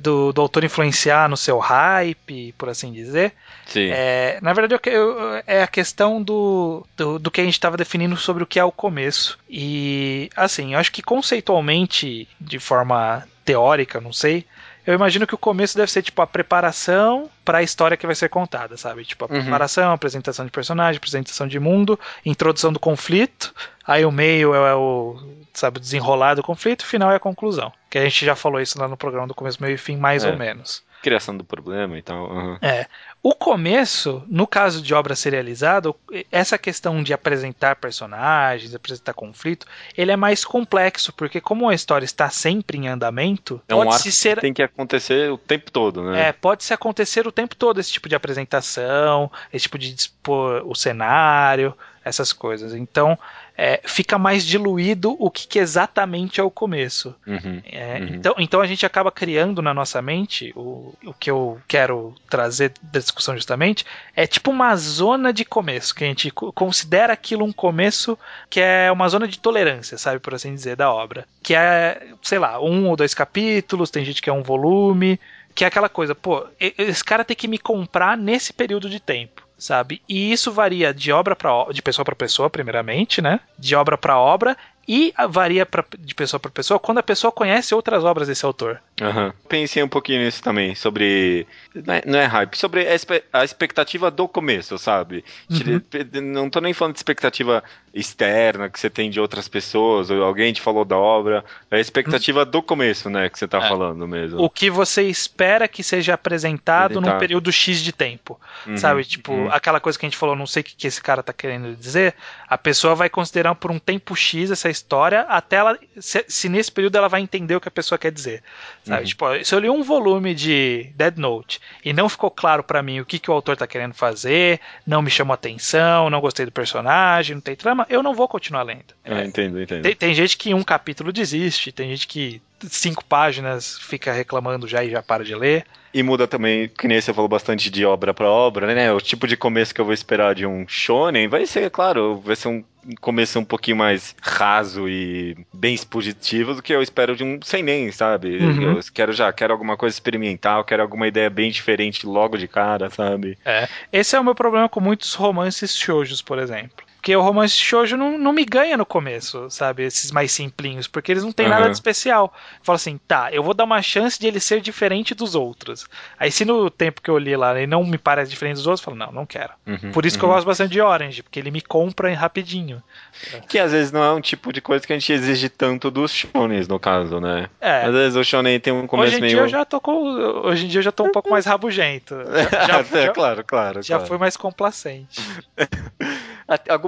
do, do, autor influenciar no seu hype, por assim dizer. Sim. É, na verdade, eu, eu, é a questão do, do, do que a gente estava definindo sobre o que é o começo. E, assim, eu acho que conceitualmente, de forma teórica, não sei, eu imagino que o começo deve ser tipo a preparação para a história que vai ser contada, sabe? Tipo a uhum. preparação, apresentação de personagem, apresentação de mundo, introdução do conflito, aí o meio é o, sabe, desenrolar do conflito, o final é a conclusão. Que a gente já falou isso lá no programa do começo, meio e fim, mais é. ou menos criação do problema e tal. Uhum. É. O começo, no caso de obra serializada, essa questão de apresentar personagens, apresentar conflito, ele é mais complexo, porque como a história está sempre em andamento, é pode um se ser... tem que acontecer o tempo todo, né? É, pode se acontecer o tempo todo esse tipo de apresentação, esse tipo de dispor o cenário, essas coisas. Então, é, fica mais diluído o que, que, exatamente é o começo. Uhum, é, uhum. Então, então a gente acaba criando na nossa mente o, o que eu quero trazer da discussão justamente é tipo uma zona de começo que a gente considera aquilo um começo que é uma zona de tolerância, sabe por assim dizer, da obra, que é sei lá um ou dois capítulos, tem gente que é um volume, que é aquela coisa, pô, esse cara tem que me comprar nesse período de tempo sabe? E isso varia de obra para de pessoa para pessoa, primeiramente, né? De obra para obra e varia pra, de pessoa para pessoa quando a pessoa conhece outras obras desse autor. Uhum. Pensei um pouquinho nisso também, sobre. Não é, é hype, sobre a, expectativa do começo, sabe? Uhum. Não tô nem falando de expectativa externa que você tem de outras pessoas, ou alguém te falou da obra. É a expectativa do começo, né, que você tá é. falando mesmo. O que você espera que seja apresentado num período X de tempo. Uhum. Sabe? Tipo, uhum. aquela coisa que a gente falou, não sei o que, que esse cara tá querendo dizer. A pessoa vai considerar por um tempo X essa história até ela. Se, se nesse período ela vai entender o que a pessoa quer dizer. Sabe? Uhum. Tipo, se eu li um volume de Dead Note e não ficou claro para mim o que, que o autor tá querendo fazer, não me chamou atenção, não gostei do personagem, não tem trama, continuar, eu não vou continuar lendo. É, entendo, entendo. Tem, tem, gente que um capítulo desiste, tem gente que cinco páginas fica reclamando já e já para de ler. E muda também, que nem você falou bastante de obra para obra, né? O tipo de começo que eu vou esperar de um shonen vai ser, claro, vai ser um começo um pouquinho mais raso e bem expositivo do que eu espero de um sem nem, sabe? Uhum. Eu quero já, quero alguma coisa experimental, quero alguma ideia bem diferente logo de cara, sabe? É. Esse é o meu problema com muitos romances shoujos, por exemplo. Porque o romance shoujo não, não me ganha no começo, sabe? Esses mais simplinhos, porque eles não têm uhum. nada de especial. Fala assim, tá, eu vou dar uma chance de ele ser diferente dos outros. Aí se no tempo que eu li lá ele não me parece diferente dos outros, eu falo, não, não quero. Uhum, Por isso uhum. que eu uhum. gosto bastante de Orange, porque ele me compra rapidinho. Que às vezes não é um tipo de coisa que a gente exige tanto dos shonens, no caso, né? É. Às vezes o shonen tem um começo hoje em meio... Dia eu já tô com... Hoje em dia eu já tô um pouco mais rabugento. Já, já, é, já claro, claro. Já claro. foi mais complacente.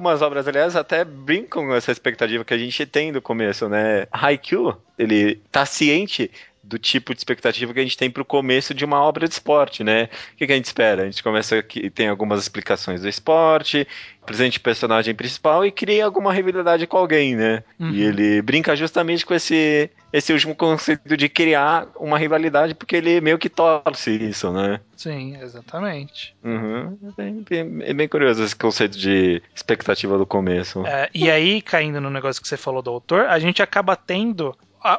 Algumas obras, aliás, até brincam com essa expectativa que a gente tem do começo, né? Haikyuu, ele tá ciente do tipo de expectativa que a gente tem para o começo de uma obra de esporte, né? O que, que a gente espera? A gente começa que tem algumas explicações do esporte, presente o personagem principal e cria alguma rivalidade com alguém, né? Uhum. E ele brinca justamente com esse esse último conceito de criar uma rivalidade, porque ele meio que torce isso, né? Sim, exatamente. Uhum. É, bem, bem, é bem curioso esse conceito de expectativa do começo. É, e aí, caindo no negócio que você falou do autor, a gente acaba tendo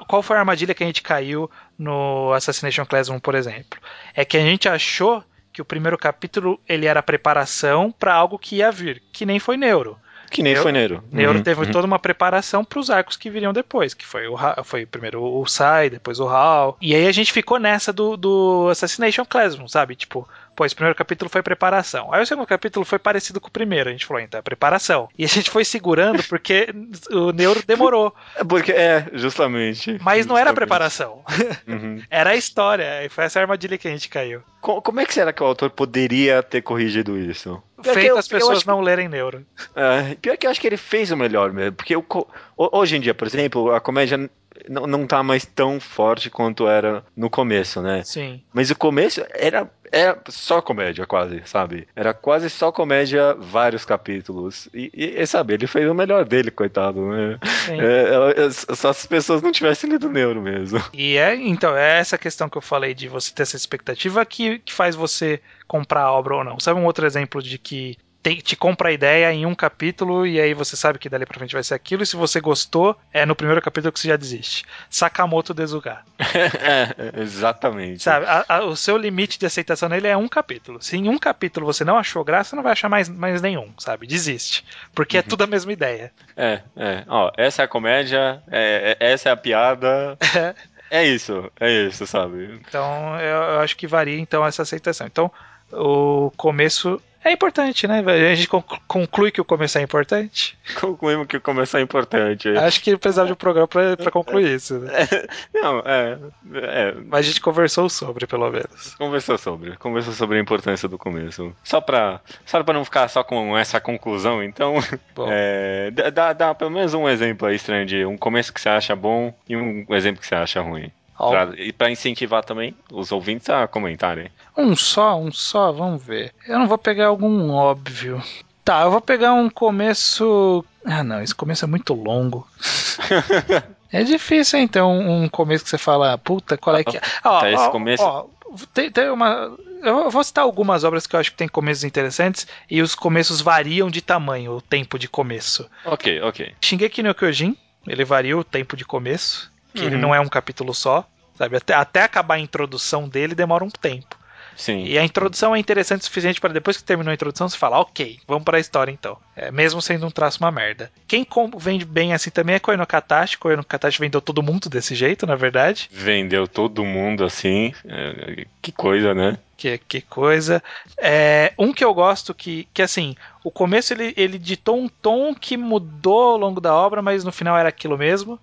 qual foi a armadilha que a gente caiu no Assassination Classroom, por exemplo? É que a gente achou que o primeiro capítulo ele era preparação para algo que ia vir, que nem foi Neuro. Que nem Neuro, foi Neuro. Neuro uhum, teve uhum. toda uma preparação para os arcos que viriam depois, que foi o foi primeiro o Sai, depois o Hal. E aí a gente ficou nessa do, do Assassination Classroom, sabe? Tipo, pô, esse primeiro capítulo foi preparação. Aí o segundo capítulo foi parecido com o primeiro. A gente falou, então é preparação. E a gente foi segurando porque o neuro demorou. É porque, é, justamente. Mas justamente. não era preparação. Uhum. era a história. E foi essa armadilha que a gente caiu. Como é que será que o autor poderia ter corrigido isso? Feito as pessoas não lerem neuro. É, pior que eu acho que ele fez o melhor mesmo. Porque eu, hoje em dia, por exemplo, a comédia não, não tá mais tão forte quanto era no começo, né? Sim. Mas o começo era, era só comédia, quase, sabe? Era quase só comédia, vários capítulos. E, e sabe, ele fez o melhor dele, coitado, né? É, é, só se as pessoas não tivessem lido Neuro mesmo. E é, então, é essa questão que eu falei de você ter essa expectativa que, que faz você comprar a obra ou não. Sabe um outro exemplo de que te, te compra a ideia em um capítulo e aí você sabe que dali pra frente vai ser aquilo, e se você gostou, é no primeiro capítulo que você já desiste. Sakamoto Desuga. é, exatamente. Sabe, a, a, o seu limite de aceitação nele é um capítulo. Se em um capítulo você não achou graça, você não vai achar mais, mais nenhum, sabe? Desiste. Porque é uhum. é tudo a mesma ideia. É, é. Ó, essa é a comédia, é, é essa é a piada. É. É isso, é isso, sabe? Então, eu, eu acho que varia então essa aceitação. Então, o começo é importante, né? A gente conclui que o começo é importante. Concluímos que o começo é importante. Acho que precisava de um programa pra concluir isso. Né? É, não, é, é, Mas a gente conversou sobre, pelo menos. Conversou sobre. Conversou sobre a importância do começo. Só pra, só pra não ficar só com essa conclusão, então. É, dá, dá pelo menos um exemplo aí estranho de um começo que você acha bom e um exemplo que você acha ruim. Pra, e para incentivar também os ouvintes a comentarem. Um só, um só, vamos ver. Eu não vou pegar algum óbvio. Tá, eu vou pegar um começo. Ah, não, esse começo é muito longo. é difícil, então, um começo que você fala, puta, qual é que é? Ó, tá, esse ó, começo. Ó, tem, tem uma. Eu vou citar algumas obras que eu acho que tem começos interessantes e os começos variam de tamanho, o tempo de começo. Ok, ok. Shingeki no Kyojin, ele varia o tempo de começo que uhum. ele não é um capítulo só, sabe? Até, até acabar a introdução dele demora um tempo. Sim. E a introdução é interessante o suficiente para depois que terminou a introdução você falar, ok, vamos para a história então. É, mesmo sendo um traço uma merda. Quem vende bem assim também é Koino Katashi. Koino Katashi vendeu todo mundo desse jeito, na verdade. Vendeu todo mundo assim. É, que coisa, né? Que, que coisa. É, um que eu gosto que, que assim, o começo ele, ele ditou um tom que mudou ao longo da obra, mas no final era aquilo mesmo,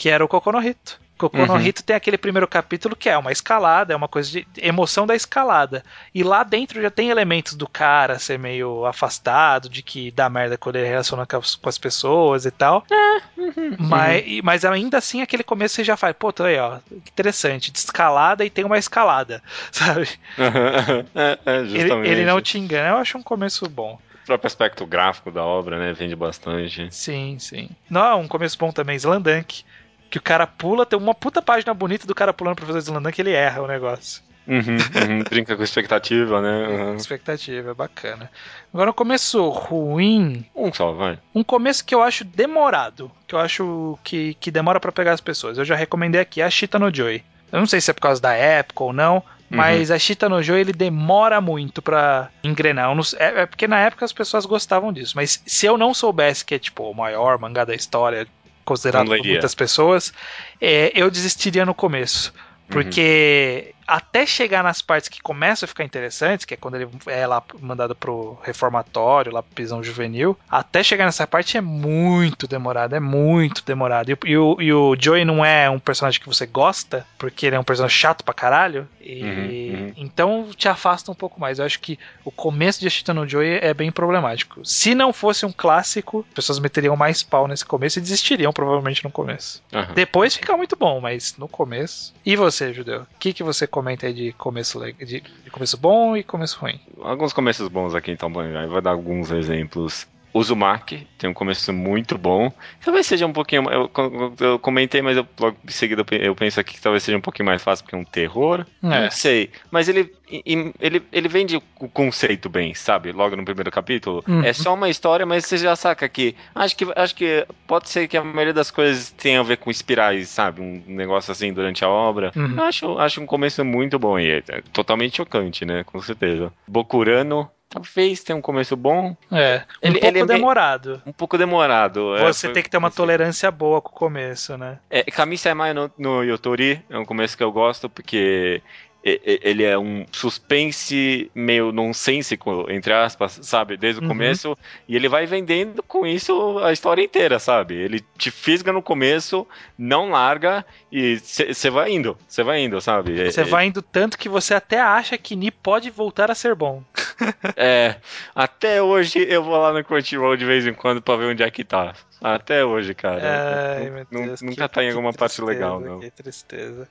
que era o Kokonohito. Kokonohito uhum. tem aquele primeiro capítulo que é uma escalada, é uma coisa de emoção da escalada. E lá dentro já tem elementos do cara ser meio afastado, de que dá merda quando ele relaciona com as, pessoas e tal. É, uhum, mas, uhum. mas ainda assim, aquele começo você já faz, pô, tô aí, ó, interessante, de escalada e tem uma escalada, sabe? é, é, ele, ele não te engana, eu acho um começo bom. O próprio aspecto gráfico da obra, né? Vende bastante. Sim, sim. Não, um começo bom também, Slandunk. Que o cara pula, tem uma puta página bonita do cara pulando pra fazer Slandunk, ele erra o negócio. Uhum, uhum, brinca com expectativa, né? Uhum. Expectativa, bacana. Agora um começo ruim. Um só, vai. Um começo que eu acho demorado. Que eu acho que, que demora para pegar as pessoas. Eu já recomendei aqui a Shita no Joy. Eu não sei se é por causa da época ou não, mas uhum. a Shita no Joy ele demora muito pra engrenar. Não, é, é, porque na época as pessoas gostavam disso. Mas se eu não soubesse que é tipo o maior mangá da história, considerado por muitas pessoas, é, eu desistiria no começo. Porque uhum até chegar nas partes que começam a ficar interessantes, que é quando ele é lá mandado pro reformatório, lá pro prisão juvenil, até chegar nessa parte é muito demorado, é muito demorado. E, e, o, e o Joey não é um personagem que você gosta, porque ele é um personagem chato pra caralho, e uhum, uhum. então te afasta um pouco mais. Eu acho que o começo de Ashita no Joey é bem problemático. Se não fosse um clássico, as pessoas meteriam mais pau nesse começo e desistiriam provavelmente no começo. Uhum. Depois fica muito bom, mas no começo. E você, Judeu? O que, que você comenta aí de começo, de, de começo bom e começo ruim. Alguns começos bons aqui, então, vou dar alguns exemplos. Uzumaki tem um começo muito bom. Talvez seja um pouquinho. Eu, eu comentei, mas eu, logo em seguida eu penso aqui que talvez seja um pouquinho mais fácil porque é um terror. É. Não sei. Mas ele, ele, ele vende o conceito bem, sabe? Logo no primeiro capítulo. Uhum. É só uma história, mas você já saca que. Acho que acho que pode ser que a maioria das coisas tenha a ver com espirais, sabe? Um negócio assim durante a obra. Uhum. Eu acho, acho um começo muito bom e é totalmente chocante, né? Com certeza. Bokurano Talvez tenha um começo bom. É, um ele, pouco ele é demorado. Um pouco demorado. É, Você é, tem que ter uma tolerância boa com o começo, né? É, Kamisai Mai no, no Yotori é um começo que eu gosto, porque ele é um suspense meio nonsensico, entre aspas, sabe? Desde o uhum. começo. E ele vai vendendo com isso a história inteira, sabe? Ele te fisga no começo, não larga e você vai indo, você vai indo, sabe? Você é, vai indo tanto que você até acha que Ni pode voltar a ser bom. é, até hoje eu vou lá no Crunchyroll de vez em quando pra ver onde é que tá. Até hoje, cara. Ai, Deus, nunca que, tá em alguma parte legal, não. Que tristeza.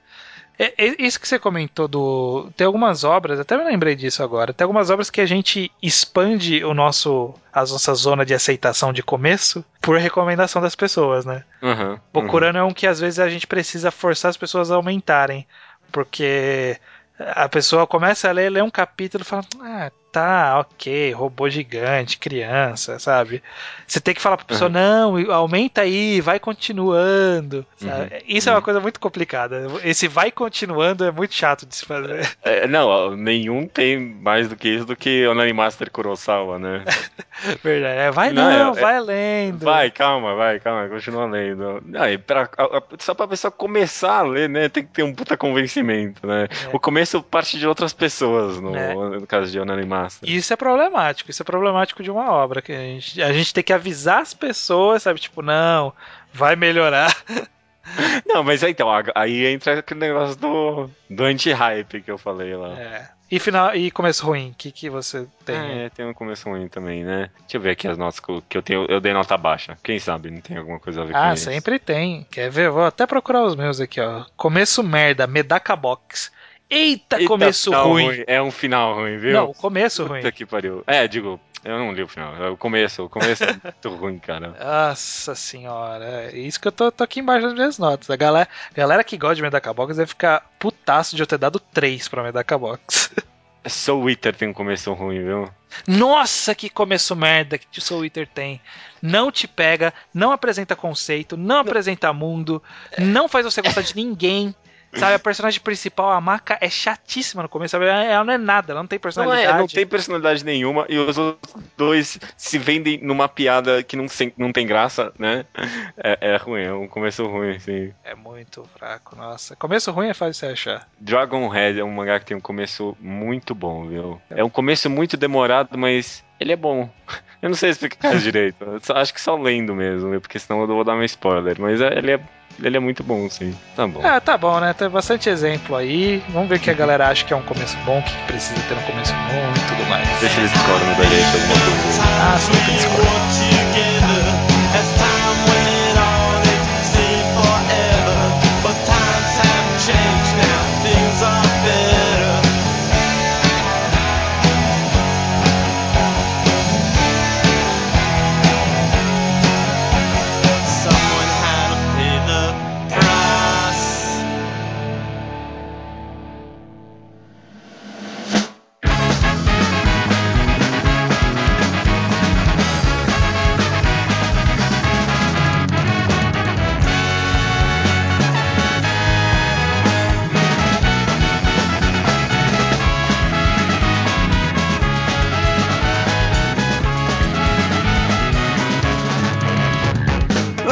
É, é, isso que você comentou do. Tem algumas obras, até me lembrei disso agora. Tem algumas obras que a gente expande o nosso. a nossa zona de aceitação de começo por recomendação das pessoas, né? Uhum, Bokurano uhum. é um que às vezes a gente precisa forçar as pessoas a aumentarem. Porque a pessoa começa a ler, lê um capítulo e fala: Ah, tá, ok, robô gigante, criança, sabe? Você tem que falar pra pessoa, uhum. não, aumenta aí, vai continuando. Uhum. Isso uhum. é uma coisa muito complicada. Esse vai continuando é muito chato de se fazer. É, não, nenhum tem mais do que isso do que o Master Kurosawa, né? Verdade. É, vai não, não é, vai lendo. Vai, calma, vai, calma, continua lendo. Não, pra, só pra pessoa começar a ler, né, tem que ter um puta convencimento, né? É. O começo parte de outras pessoas, no, é. no caso de Onanimaster massa. Isso é problemático, isso é problemático de uma obra, que a gente, a gente tem que avisar as pessoas, sabe? Tipo, não, vai melhorar. Não, mas então, aí entra aquele negócio do, do anti-hype que eu falei lá. É. E, final, e começo ruim, o que, que você tem? É, tem um começo ruim também, né? Deixa eu ver aqui as notas que eu tenho. Eu dei nota baixa. Quem sabe não tem alguma coisa a ver ah, com isso. Ah, sempre tem. Quer ver? Vou até procurar os meus aqui, ó. Começo merda, Medaka Box. Eita, Eita começo ruim. ruim. É um final ruim, viu? Não, começo Puta ruim. que pariu. É, digo, eu não li o final. É o começo, o começo é muito ruim, cara. Nossa senhora. É isso que eu tô, tô aqui embaixo das minhas notas. A galera, galera que gosta de Medaka Box deve ficar putaço de eu ter dado 3 pra Medaka Box. Soul Eater tem um começo ruim, viu? Nossa, que começo merda que o Soul Eater tem. Não te pega, não apresenta conceito, não, não. apresenta mundo, não faz você gostar de ninguém. Sabe, a personagem principal, a Maca, é chatíssima no começo. Sabe? Ela não é nada, ela não tem personalidade. Não, é, não tem personalidade nenhuma. E os outros dois se vendem numa piada que não, não tem graça, né? É, é ruim, é um começo ruim, sim. É muito fraco, nossa. Começo ruim é fácil você achar. Dragon Head é um mangá que tem um começo muito bom, viu? É um começo muito demorado, mas ele é bom. Eu não sei explicar direito. acho que só lendo mesmo, porque senão eu vou dar um spoiler. Mas é, ele é ele é muito bom, sim. Tá bom. Ah, tá bom, né? Tem bastante exemplo aí. Vamos ver o que a galera acha que é um começo bom, que precisa ter um começo bom e tudo mais. Deixa eles discordam da gente alguma coisa. Ah, sempre discordam.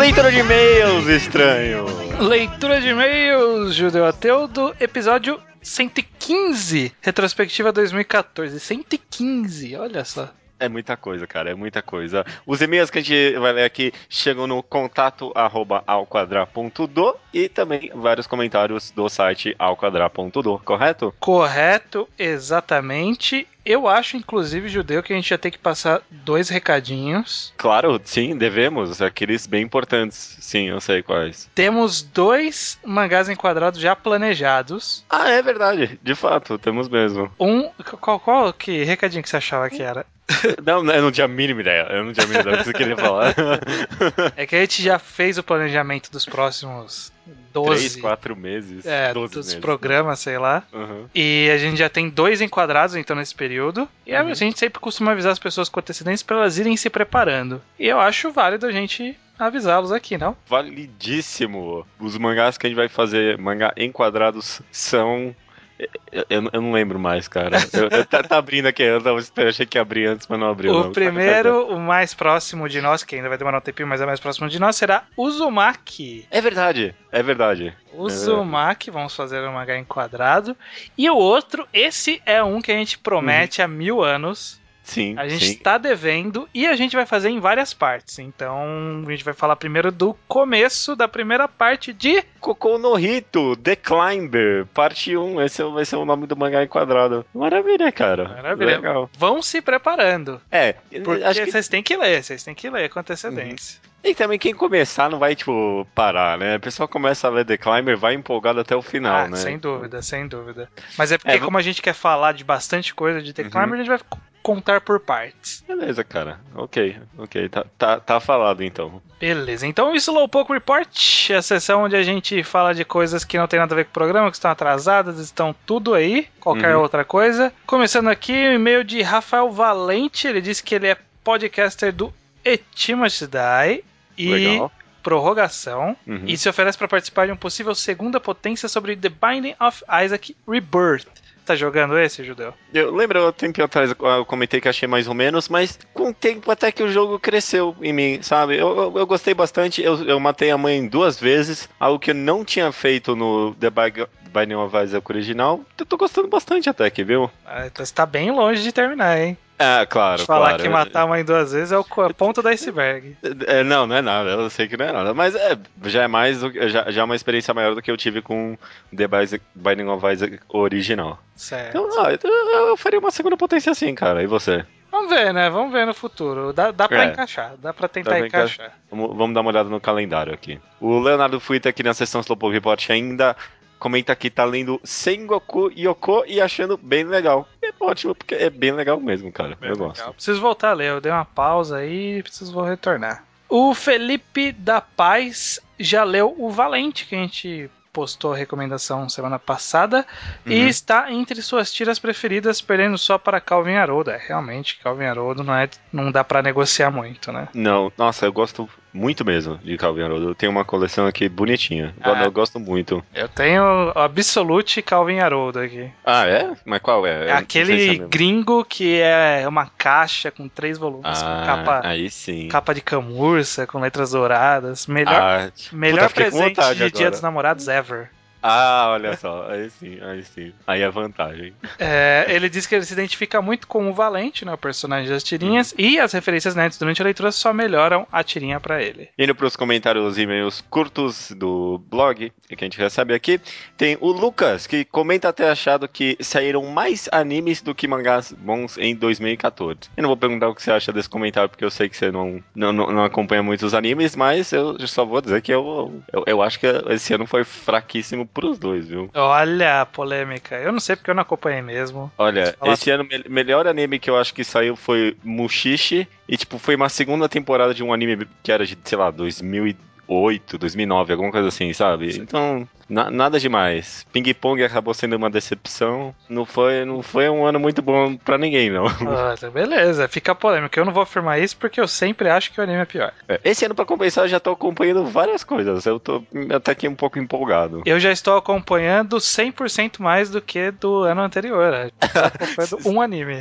Leitura de e-mails, estranho. Leitura de e-mails, Judeu Ateu, do episódio 115, retrospectiva 2014. 115, olha só. É muita coisa, cara, é muita coisa. Os e-mails que a gente vai ler aqui chegam no contato arroba alquadra.do e também vários comentários do site alquadra.do, correto? Correto, exatamente. Eu acho, inclusive, judeu, que a gente ia ter que passar dois recadinhos. Claro, sim, devemos. Aqueles bem importantes. Sim, eu sei quais. Temos dois mangás enquadrados já planejados. Ah, é verdade. De fato, temos mesmo. Um. Qual, qual que recadinho que você achava que era? Não, eu não tinha a mínima ideia. Eu não tinha a mínima ideia do que você queria falar. É que a gente já fez o planejamento dos próximos 12. Três, quatro meses. É, 12 dos meses. programas, sei lá. Uhum. E a gente já tem dois enquadrados, então, nesse período. E a gente sempre costuma avisar as pessoas com antecedência para elas irem se preparando. E eu acho válido a gente avisá-los aqui, não? Validíssimo. Os mangás que a gente vai fazer, mangá enquadrados, são. Eu, eu- eu não lembro mais, cara. Eu, eu tá, tá abrindo aqui, eu tava esperando, achei que ia abrir antes, mas não abriu. O não. primeiro, o mais próximo de nós, que ainda vai demorar um tempinho, mas é mais próximo de nós, será Uzumaki. É verdade, é verdade. Uzumaki, vamos fazer um mangá enquadrado. E o outro, esse é um que a gente promete há mil anos. Sim, A gente está devendo e a gente vai fazer em várias partes. Então, a gente vai falar primeiro do começo da primeira parte de Cocô no Rito, The Climber, parte 1. Esse é- vai ser o nome do mangá enquadrado. Maravilha, cara. Maravilha. Legal. Vão se preparando. É, Porque acho que vocês têm que ler, vocês têm que ler com antecedência. E também quem começar não vai, tipo, parar, né? O pessoal começa a ler The Climber, vai empolgado até o final, ah, né? sem dúvida, sem dúvida. Mas é porque, É, como a gente quer falar de bastante coisa de The Uhum. Climber, a gente vai contar por partes. Beleza, cara. Ok, ok. Tá, tá, tá falado então. Beleza, então o Slowpoke Report é a sessão onde a gente fala de coisas que não tem nada a ver com o programa, que estão atrasadas, estão tudo aí, qualquer Uhum. outra coisa. Começando aqui, o e-mail de Rafael Valente, ele disse que ele é podcaster do Etimashidai e Legal. prorrogação Uhum. e se oferece para participar de um possível segunda potência sobre The Binding of Isaac Rebirth. Tá jogando esse, Judeu? Eu lembro, um tempinho atrás eu comentei que achei mais ou menos, mas com o tempo até que o jogo cresceu em mim, sabe? Eu, eu, eu gostei bastante, eu, eu matei a mãe duas vezes, algo que eu não tinha feito no The Bag- Binding of Isaac original. Eu tô gostando bastante até aqui, viu? Ah, então você tá bem longe de terminar, hein? É, claro, Falar claro. que matar a mãe duas vezes é o a ponta do iceberg. É, não, não é nada, eu sei que não é nada, mas é, já é mais, já, já é uma experiência maior do que eu tive com The Binding of Isaac original. Certo. Então, ah, eu, eu faria uma segunda potência assim, cara, e você? Vamos ver, né? Vamos ver no futuro. Dá, dá pra É. encaixar, dá pra tentar Dá pra encaixar. Vamos, vamos dar uma olhada no calendário aqui. O Leonardo Fuita aqui na sessão Slowpoke Report ainda comenta que tá lendo Sengoku Yoko e achando bem legal. É ótimo, porque é bem legal mesmo, cara. eu gosto. Preciso voltar a ler, eu dei uma pausa aí e preciso retornar. O Felipe da Paz já leu o Valente, que a gente postou a recomendação semana passada, e Uhum. está entre suas tiras preferidas, perdendo só para Calvin Haroldo. É, realmente, Calvin Haroldo não, é, não dá pra negociar muito, né? Não, nossa, eu gosto muito mesmo de Calvin Haroldo. Eu tenho uma coleção aqui bonitinha. Eu- Ah. Eu gosto muito. Eu tenho o Absolute Calvin Haroldo aqui. Ah, é? Mas qual é? É sei se aquele mesmo. gringo que é uma caixa com três volumes, com Ah, capa, aí sim. capa de camurça, com letras douradas. Melhor, Ah, melhor com presente de Dia agora. dos Namorados ever. Ah, olha só. Aí sim, aí sim. Aí é vantagem. É, ele diz que ele se identifica muito com o Valente, né, o personagem das tirinhas, e as referências nerds durante a leitura só melhoram a tirinha pra ele. Indo para os comentários e e-mails curtos do blog que a gente recebe aqui, tem o Lucas, que comenta ter achado que saíram mais animes do que mangás bons em 2014. Eu não vou perguntar o que você acha desse comentário, porque eu sei que você não, não, não acompanha muitos animes, mas eu só vou dizer que eu, eu, eu acho que esse ano foi fraquíssimo pros dois, viu? Olha a polêmica. Eu não sei porque eu não acompanhei mesmo. Olha, esse ano o melhor anime que eu acho que saiu foi Mushishi, e tipo, foi uma segunda temporada de um anime que era de, sei lá, 2008, 2009, alguma coisa assim, sabe? Então, Na, nada demais. Ping Pong acabou sendo uma decepção. Não foi, não foi um ano muito bom pra ninguém, não. Ah, beleza, fica polêmico. Eu não vou afirmar isso porque eu sempre acho que o anime é pior. É, esse ano, pra compensar, eu já tô acompanhando várias coisas. Eu tô até aqui um pouco empolgado. Eu já estou acompanhando 100% mais do que do ano anterior. Né? acompanhando um anime.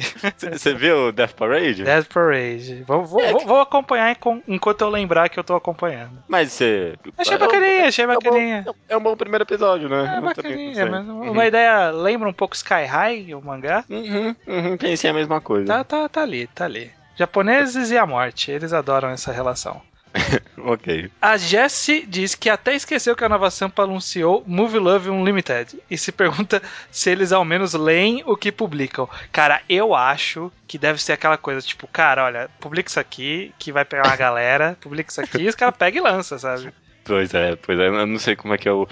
Você viu Death Parade? Death Parade. Vou, vou, é, vou, vou acompanhar enquanto eu lembrar que eu tô acompanhando. Mas você. Achei bacaninha, achei bacaninha. É um, é um bom primeiro episódio, né? É bacaninha, mas uhum. uma ideia lembra um pouco Sky High, o mangá. Uhum, uhum, pensei a mesma coisa. Tá, tá, tá ali, tá ali. Japoneses e a morte, eles adoram essa relação. ok. A Jessie diz que até esqueceu que a Nova Sampa anunciou Movie Love Unlimited e se pergunta se eles ao menos leem o que publicam. Cara, eu acho que deve ser aquela coisa, tipo, cara, olha, publica isso aqui, que vai pegar uma galera, publica isso aqui, e os caras pegam e lançam, sabe? Pois é, pois é, eu não sei como é que é o.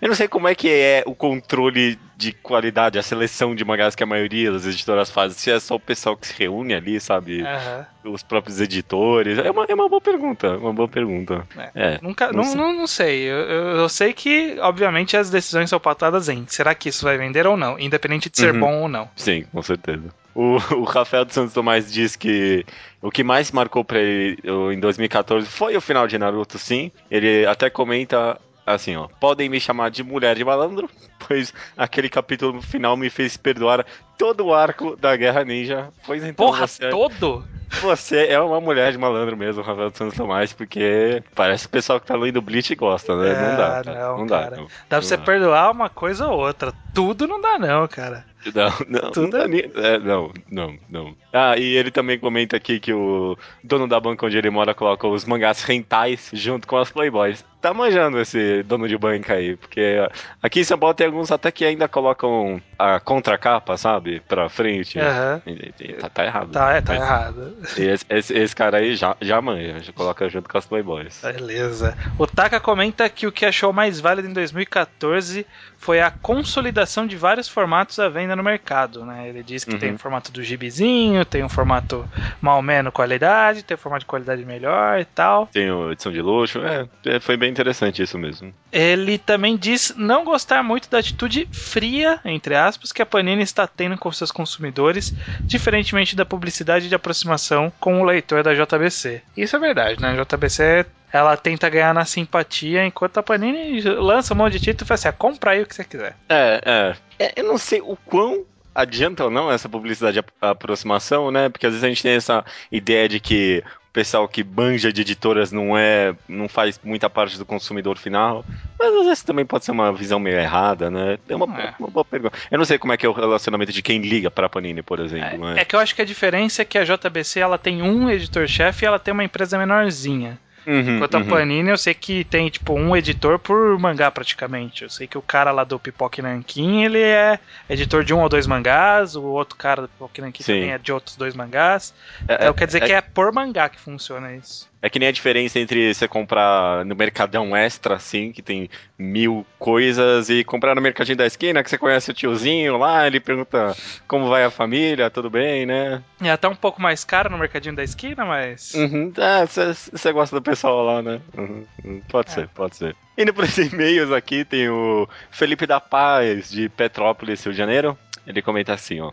Eu não sei como é que é o controle de qualidade, a seleção de mangás que a maioria das editoras faz. Se é só o pessoal que se reúne ali, sabe? Uhum. Os próprios editores. É uma, é uma boa pergunta. Uma boa pergunta. É. é Nunca, não, não, sei. Não, não sei. Eu, eu, eu, sei que, obviamente, as decisões são pautadas em será que isso vai vender ou não, independente de ser uhum. bom ou não. Sim, com certeza. O, o Rafael dos Santos Tomás diz que o que mais marcou para ele em 2014 foi o final de Naruto, sim. Ele até comenta assim, ó. Podem me chamar de mulher de malandro, pois aquele capítulo final me fez perdoar todo o arco da Guerra Ninja. Pois então. Porra, você, todo? Você é uma mulher de malandro mesmo, Rafael Santos Tomás, porque parece que o pessoal que tá lendo Bleach gosta, né? É, não dá. Não, não dá. Não, dá pra você dá. perdoar uma coisa ou outra. Tudo não dá, não, cara. Não, não, Tudo não, é, não, não, não. Ah, e ele também comenta aqui que o dono da banca onde ele mora coloca os mangás rentais junto com as Playboys. Tá manjando esse dono de banca aí, porque aqui em São Paulo tem alguns até que ainda colocam a contracapa, sabe, pra frente. Uhum. Tá, tá, errado. Tá, é, tá Mas, errado. Esse, esse, esse, cara aí já, já manja, já coloca junto com as Playboys. Beleza. O Taka comenta que o que achou mais válido em 2014 foi a consolidação de vários formatos à venda no mercado, né? Ele diz que uhum. tem o formato do gibizinho, tem um formato mal menos qualidade, tem um formato de qualidade melhor e tal. Tem a edição de luxo, é, é, foi bem interessante isso mesmo. Ele também diz não gostar muito da atitude fria, entre aspas, que a Panini está tendo com seus consumidores, diferentemente da publicidade de aproximação com o leitor da JBC. Isso é verdade, né? A JBC ela tenta ganhar na simpatia, enquanto a Panini lança um monte de título e fala assim: ah, compra aí o que você quiser. É, é, é. Eu não sei o quão adianta ou não essa publicidade de aproximação, né? Porque às vezes a gente tem essa ideia de que pessoal que banja de editoras não é, não faz muita parte do consumidor final, mas às vezes também pode ser uma visão meio errada, né? É uma, é. uma boa pergunta. Eu não sei como é que é o relacionamento de quem liga para a Panini, por exemplo. É, é que eu acho que a diferença é que a JBC ela tem um editor-chefe e ela tem uma empresa menorzinha. Uhum, Enquanto uhum. a Panini, eu sei que tem, tipo, um editor por mangá, praticamente. Eu sei que o cara lá do Pipoque Nankin, ele é editor de um ou dois mangás, o outro cara do Pipoque Nankin também é de outros dois mangás. É, então, é, quer dizer é, que é por mangá que funciona isso. É que nem a diferença entre você comprar no Mercadão Extra, assim, que tem mil coisas, e comprar no Mercadinho da Esquina, que você conhece o tiozinho lá, ele pergunta como vai a família, tudo bem, né? É até um pouco mais caro no Mercadinho da Esquina, mas. Uhum. Ah, você gosta do pessoal lá, né? Uhum. uhum. Pode é. ser, pode ser. Indo para os e-mails aqui, tem o Felipe da Paz, de Petrópolis, Rio de Janeiro. Ele comenta assim, ó.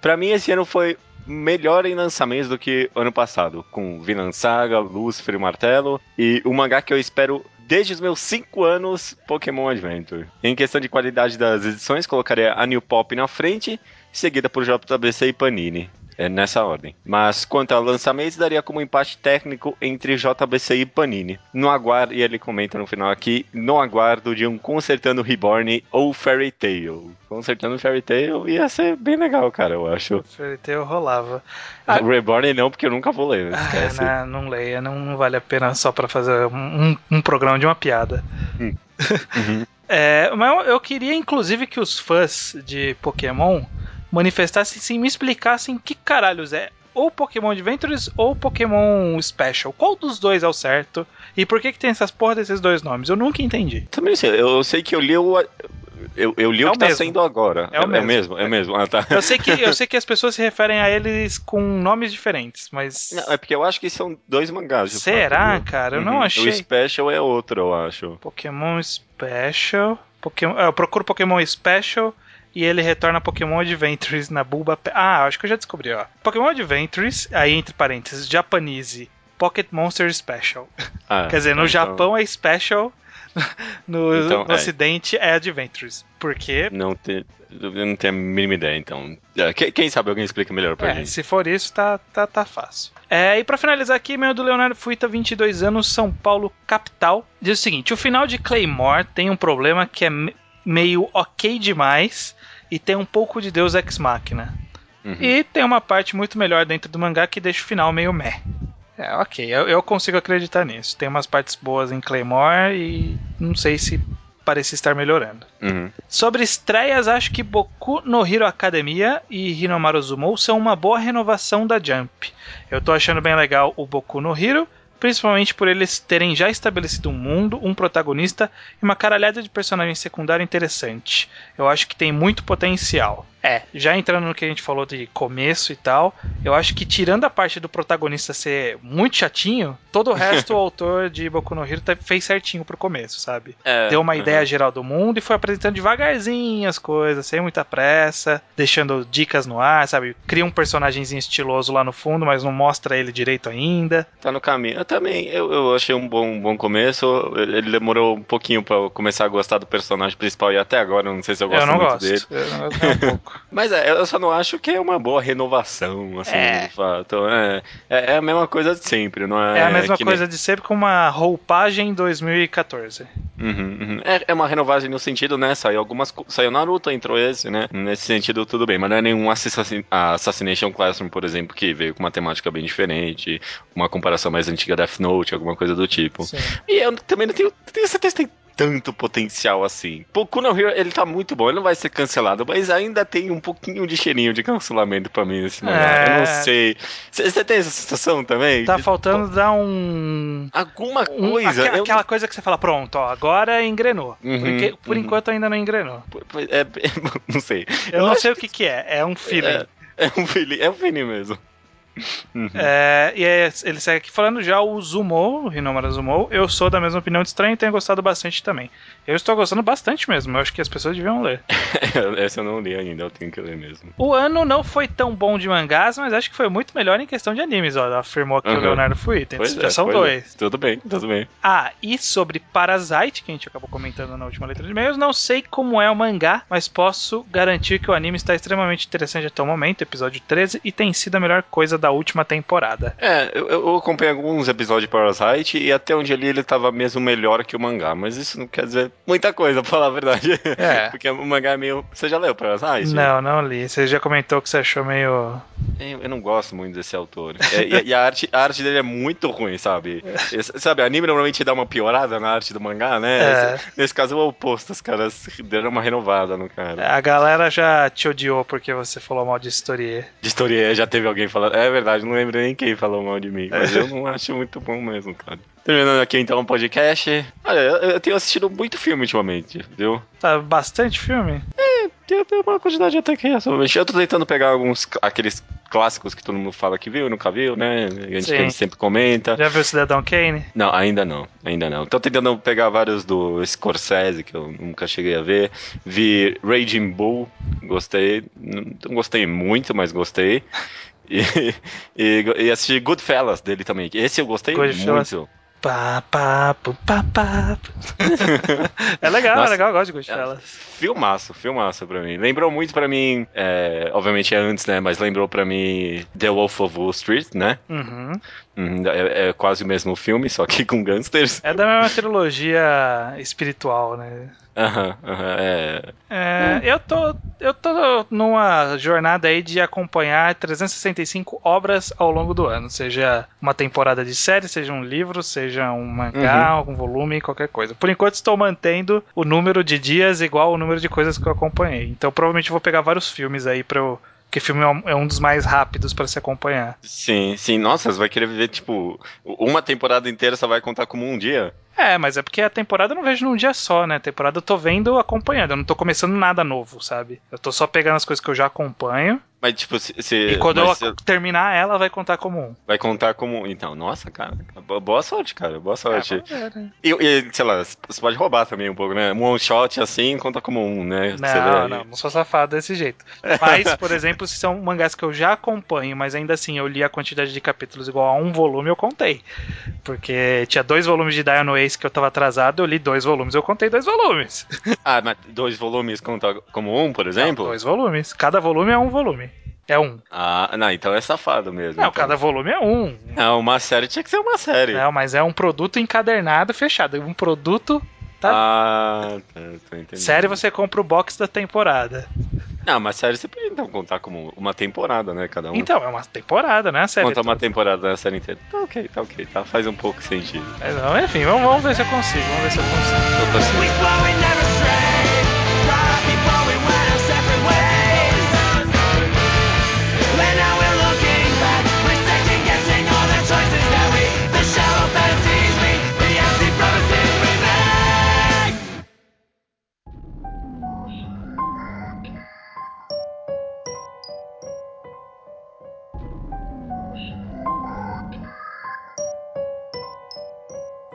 Pra mim, esse ano foi melhor em lançamentos do que ano passado, com Vinland Saga, Lucifer e Martelo, e o mangá que eu espero desde os meus 5 anos, Pokémon Adventure. Em questão de qualidade das edições, colocaria a New Pop na frente, seguida por JBC e Panini é nessa ordem. Mas quanto ao lançamento, daria como empate técnico entre JBC e Panini. No aguardo, e ele comenta no final aqui, no aguardo de um Consertando Reborn ou Fairy Tail. Consertando Fairy Tail ia ser bem legal, cara, eu acho. Fairy Tail rolava. Ah, Reborn não, porque eu nunca vou ler, ah, esquece. Ah, não, não leia, não, não, vale a pena só para fazer um, um, programa de uma piada. Hum. Uhum. é, mas eu queria, inclusive, que os fãs de Pokémon manifestassem sim, me explicassem que caralhos é ou Pokémon Adventures ou Pokémon Special. Qual dos dois é o certo? E por que, que tem essas porra desses dois nomes? Eu nunca entendi. Também sei, eu sei que eu li o. Eu, eu li é o que tá mesmo. tá saindo agora. É o é, mesmo. É mesmo, é mesmo. Ah, tá. eu, sei que, eu sei que as pessoas se referem a eles com nomes diferentes, mas. Não, é porque eu acho que são dois mangás. Será, fato, cara? Eu uhum. não achei. O Special é outro, eu acho. Pokémon Special. Pokémon, eu procuro Pokémon Special e ele retorna Pokémon Adventures na Bulba. Ah, acho que eu já descobri, ó. Pokémon Adventures, aí entre parênteses, Japanese, Pocket Monster Special. Ah, Quer dizer, no então... Japão é Special, no, então, no é. Ocidente é Adventures. Por quê? Não, te, eu não tenho a mínima ideia, então. É, quem sabe alguém explica melhor pra é, gente. Se for isso, tá, tá, tá fácil. É, e para finalizar aqui, meu do Leonardo Fuita, 22 anos, São Paulo, capital. Diz o seguinte: o final de Claymore tem um problema que é meio ok demais e tem um pouco de Deus Ex Machina. Uhum. E tem uma parte muito melhor dentro do mangá que deixa o final meio meh. É, ok, eu, eu, consigo acreditar nisso. Tem umas partes boas em Claymore e não sei se parece estar melhorando. Uhum. Sobre estreias, acho que Boku no Hero Academia e Hinomaru Zumou são uma boa renovação da Jump. Eu tô achando bem legal o Boku no Hero, principalmente por eles terem já estabelecido um mundo, um protagonista e uma caralhada de personagens secundários interessante. Eu acho que tem muito potencial. É, já entrando no que a gente falou de começo e tal, eu acho que tirando a parte do protagonista ser muito chatinho, todo o resto o autor de Boku no Hero tá, fez certinho pro começo, sabe? É, Deu uma uhum. ideia geral do mundo e foi apresentando devagarzinho as coisas, sem muita pressa, deixando dicas no ar, sabe? Cria um personagemzinho estiloso lá no fundo, mas não mostra ele direito ainda. Tá no caminho. Eu também, eu, eu achei um bom, um bom começo. Ele demorou um pouquinho para começar a gostar do personagem principal e até agora não sei se eu gosto eu não muito gosto. dele. Eu não gosto nem um pouco. Mas é, eu só não acho que é uma boa renovação, assim, é. de fato. É, é, é, a mesma coisa de sempre, não é? É a mesma coisa nem... de sempre com uma roupagem 2014. Uhum, uhum. É, é uma renovagem no sentido, né? Saiu algumas. Saiu Naruto, entrou esse, né? Nesse sentido, tudo bem. Mas não é nenhum Assassin... Assassination Classroom, por exemplo, que veio com uma temática bem diferente, uma comparação mais antiga Death Note, alguma coisa do tipo. Sim. E eu também não tenho, tenho certeza que tem tanto potencial assim. Boku no Hero, ele tá muito bom, ele não vai ser cancelado, mas ainda tem um pouquinho de cheirinho de cancelamento pra mim nesse momento. É... Eu não sei. Você tem essa sensação também? Tá faltando dar um. Alguma coisa. Um, aqu eu... Aquela coisa que você fala, pronto, ó, agora engrenou. Uhum, Porque, por uhum. enquanto ainda não engrenou. É, é, não sei. Eu, eu não sei o que, que é, é um feeling. É, é um feeling, é um feeling mesmo. Uhum. É, e é, ele segue aqui falando já o Zumou, o Rinomara Zumou. Eu sou da mesma opinião de estranho e tenho gostado bastante também. Eu estou gostando bastante mesmo, eu acho que as pessoas deviam ler. Essa eu não li ainda, eu tenho que ler mesmo. O ano não foi tão bom de mangás, mas acho que foi muito melhor em questão de animes, ó. Afirmou aqui uhum. o Leonardo Fuita. Já é, são dois. É. Tudo bem, tudo bem. Ah, e sobre Parasite, que a gente acabou comentando na última letra de e-mails, não sei como é o mangá, mas posso garantir que o anime está extremamente interessante até o momento, episódio 13, e tem sido a melhor coisa da última temporada. É, eu, eu acompanhei alguns episódios de Parasite e até onde ali ele tava mesmo melhor que o mangá, mas isso não quer dizer muita coisa, pra falar a verdade. É. Porque o mangá é meio. Você já leu Parasite? Não, não li. Você já comentou que você achou meio. Eu, eu não gosto muito desse autor. É, e, a, arte, a arte dele é muito ruim, sabe? É. Sabe, anime normalmente dá uma piorada na arte do mangá, né? É. Esse, nesse caso é o oposto, os caras deram uma renovada no cara. A galera já te odiou porque você falou mal de Historier. De Historier, já teve alguém falando. É verdade, não lembro nem quem falou mal de mim, mas eu não acho muito bom mesmo, cara. Terminando aqui então o podcast. Olha, eu tenho assistido muito filme ultimamente, viu? Tá bastante filme? É, tem uma quantidade até que razoável. Eu tô tentando pegar alguns aqueles clássicos que todo mundo fala que viu, nunca viu, né? A gente, a gente sempre comenta. Já viu o Cidadão Kane? Não, ainda não, ainda não. Tô tentando pegar vários do Scorsese, que eu nunca cheguei a ver. Vi Raging Bull, gostei. Não gostei muito, mas gostei. E, e, e assisti Goodfellas dele também. Esse eu gostei muito. Pá, pá, pá, pá. é legal, Nossa, é legal, eu gosto de Goodfellas. É, filmaço, filmaço pra mim. Lembrou muito pra mim, é, obviamente é antes, né? Mas lembrou pra mim The Wolf of Wall Street, né? Uhum. Uhum é, é, quase o mesmo filme, só que com gangsters. É da mesma trilogia espiritual, né? Aham, aham, é. é. Eu tô, eu tô numa jornada aí de acompanhar 365 obras ao longo do ano, seja uma temporada de série, seja um livro, seja um mangá, uhum. algum volume, qualquer coisa. Por enquanto estou mantendo o número de dias igual ao número de coisas que eu acompanhei. Então provavelmente vou pegar vários filmes aí pra eu porque filme é um dos mais rápidos para se acompanhar. Sim, sim. Nossa, você vai querer viver, tipo, uma temporada inteira só vai contar como um dia. É, mas é porque a temporada eu não vejo num dia só, né? A temporada eu tô vendo acompanhando, eu não tô começando nada novo, sabe? Eu tô só pegando as coisas que eu já acompanho Mas, tipo, se. se E quando eu se- terminar ela, vai contar como um. Vai contar como. Então, nossa, cara. bo- Boa sorte, cara. Boa sorte. É, ver, né? E, e, sei lá, você pode roubar também um pouco, né? Um one shot assim conta como um, né? Não, não, não sou safado desse jeito. Mas, por exemplo, se são mangás que eu já acompanho, mas ainda assim eu li a quantidade de capítulos igual a um volume, eu contei. Porque tinha dois volumes de Diano Ace que eu tava atrasado, eu li dois volumes, eu contei dois volumes. Ah, mas dois volumes conta como um, por exemplo? Não, dois volumes. Cada volume é um volume. É um. Ah, não, então é safado mesmo. Não, então. cada volume é um. Não, uma série tinha que ser uma série. Não, mas é um produto encadernado fechado. Um produto. Tá? Ah, tá, tô entendendo. Série você compra o box da temporada. Não, mas série você podia então contar como uma temporada, né? Cada um. Então, é uma temporada, né? A série. Conta uma temporada da série inteira. Tá ok, tá ok, tá. Faz um pouco sentido. Mas, não, enfim, vamos, vamos ver se eu consigo. Vamos ver se eu consigo. Eu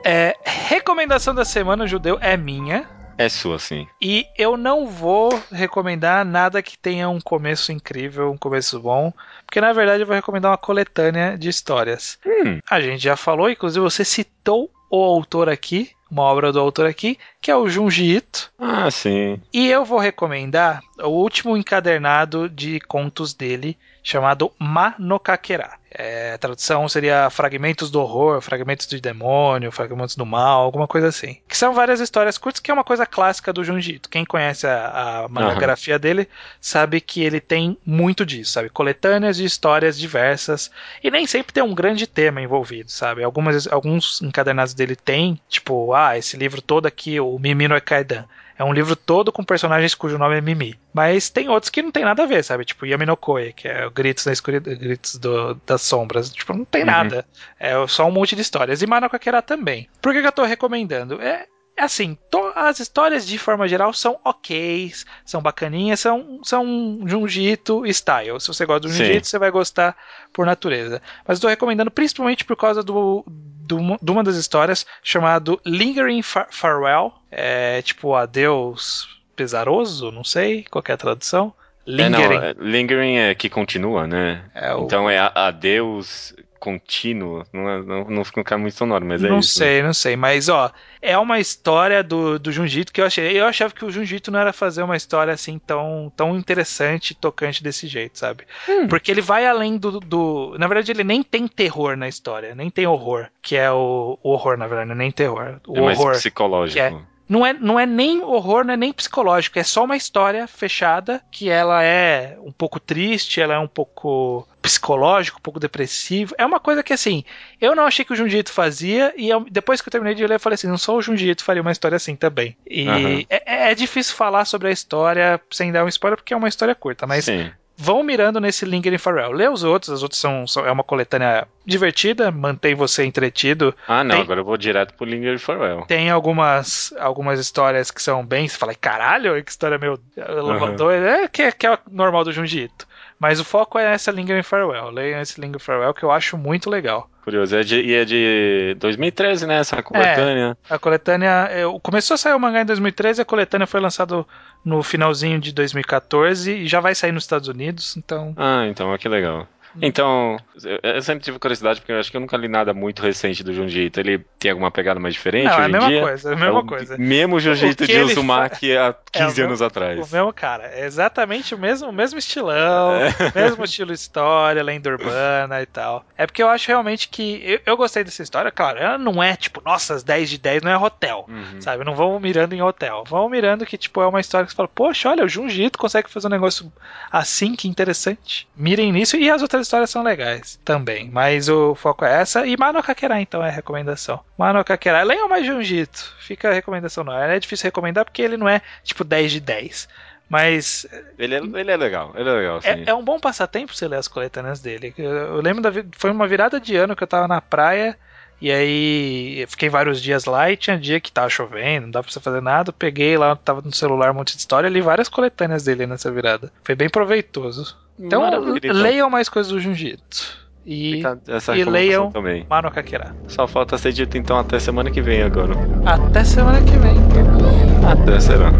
É, recomendação da semana judeu é minha. É sua, sim. E eu não vou recomendar nada que tenha um começo incrível, um começo bom. Porque na verdade eu vou recomendar uma coletânea de histórias. Hum, A gente já falou, inclusive você citou o autor aqui, uma obra do autor aqui, que é o Junji Ito. ah, sim. E eu vou recomendar o último encadernado de contos dele, chamado Ma no Kakera. É, a tradução seria Fragmentos do Horror, Fragmentos do Demônio, Fragmentos do Mal, alguma coisa assim. Que são várias histórias curtas, que é uma coisa clássica do Junji Ito. Quem conhece a, a mangagrafia dele sabe que ele tem muito disso, sabe? Coletâneas de histórias diversas. E nem sempre tem um grande tema envolvido, sabe? Algumas, alguns encadernados dele tem, tipo, ah, esse livro todo aqui, o Mimi no Ekaidan. É um livro todo com personagens cujo nome é Mimi. Mas tem outros que não tem nada a ver, sabe? Tipo Yami no Koe, que é o Gritos, na escuridão, Gritos do- das Sombras. Tipo, não tem Uhum. nada. É só um monte de histórias. E Mano Kakera também. Por que, que eu tô recomendando? É assim, as histórias de forma geral são ok, são bacaninhas, são, são Junjito style. Se você gosta do. Junjito, você vai gostar por natureza. Mas estou recomendando principalmente por causa do, do- de uma das histórias chamado Lingering Far- Farewell. É tipo adeus pesaroso, não sei qual é a tradução. É, não, Lingering. é, lingering é que continua, né? É o- Então é adeus contínuo. Não, é- não, não fica muito sonoro, mas é não isso. sei, não sei. Mas, ó, é uma história do, do Junjito que eu achei. Eu achava que o Junjito não era fazer uma história assim tão, tão interessante e tocante desse jeito, sabe? Hum. Porque ele vai além do, do. Na verdade, ele nem tem terror na história, nem tem horror. Que é o, o horror, na verdade, não é nem terror. O É mais horror. psicológico. é- Não é, não é nem horror, não é nem psicológico, é só uma história fechada que ela é um pouco triste, ela é um pouco psicológico, um pouco depressivo. É uma coisa que assim, eu não achei que o Junji Ito fazia e eu- depois que eu terminei de ler, eu falei assim, não só o Junji Ito faria uma história assim também. E Aham. é, é difícil falar sobre a história sem dar um spoiler porque é uma história curta, mas Sim. vão mirando nesse Lingering Farewell. Lê os outros, as outras são, são- é uma coletânea divertida, mantém você entretido. Ah, não, Tem- agora eu vou direto pro Linger Farewell. Tem algumas, algumas histórias que são bem. Você fala, caralho, que história meio doida. É que, é que é normal do Junji Ito. Mas o foco é essa Lingering Farewell. Leiam esse Lingering Farewell que eu acho muito legal. Curioso. É de, e é de 2013, né? Essa coletânea. A coletânea. eu- começou a sair o mangá em 2013, a coletânea foi lançada no finalzinho de 2014 e já vai sair nos Estados Unidos, então. Ah, então, que legal. Então, eu, sempre tive curiosidade, porque eu acho que eu nunca li nada muito recente do Junji Ito. Ele tem alguma pegada mais diferente Não, é hoje a em mesma dia? coisa, é a mesma o coisa. Mesmo Junji Ito de ele Uzumaki há É, o 15 mesmo- anos atrás. O mesmo cara, é exatamente o mesmo, o mesmo estilão, É. mesmo estilo história, lenda urbana e tal. É porque eu acho realmente que. Eu, eu gostei dessa história, claro, ela não é tipo, nossa, as 10 de 10 não é hotel. Uhum. Sabe, não vão mirando em hotel. Vão mirando que, tipo, é uma história que você fala, poxa, olha, o Junji Ito consegue fazer um negócio assim, que interessante. Mirem nisso, e as outras histórias são legais também. Mas o foco é essa. E Mano Kakera, então, é a recomendação. Mano Kakera, leiam mais Junji Ito. Fica a recomendação não. É difícil recomendar porque ele não é, tipo, 10 de 10. Mas Ele, é, ele é legal, ele é legal, é, é um bom passatempo você ler as coletâneas dele. Eu, eu lembro da foi uma virada de ano que eu tava na praia e aí eu fiquei vários dias lá e tinha dia que tava chovendo, não dava pra você fazer nada. Peguei lá, tava no celular um monte de história, li várias coletâneas dele nessa virada. Foi bem proveitoso. Então, então. leiam mais coisas do Jiu-Jitsu. E, e leiam também. Mano Kakira. Só falta ser dito então até semana que vem agora. Até semana que vem. Até será.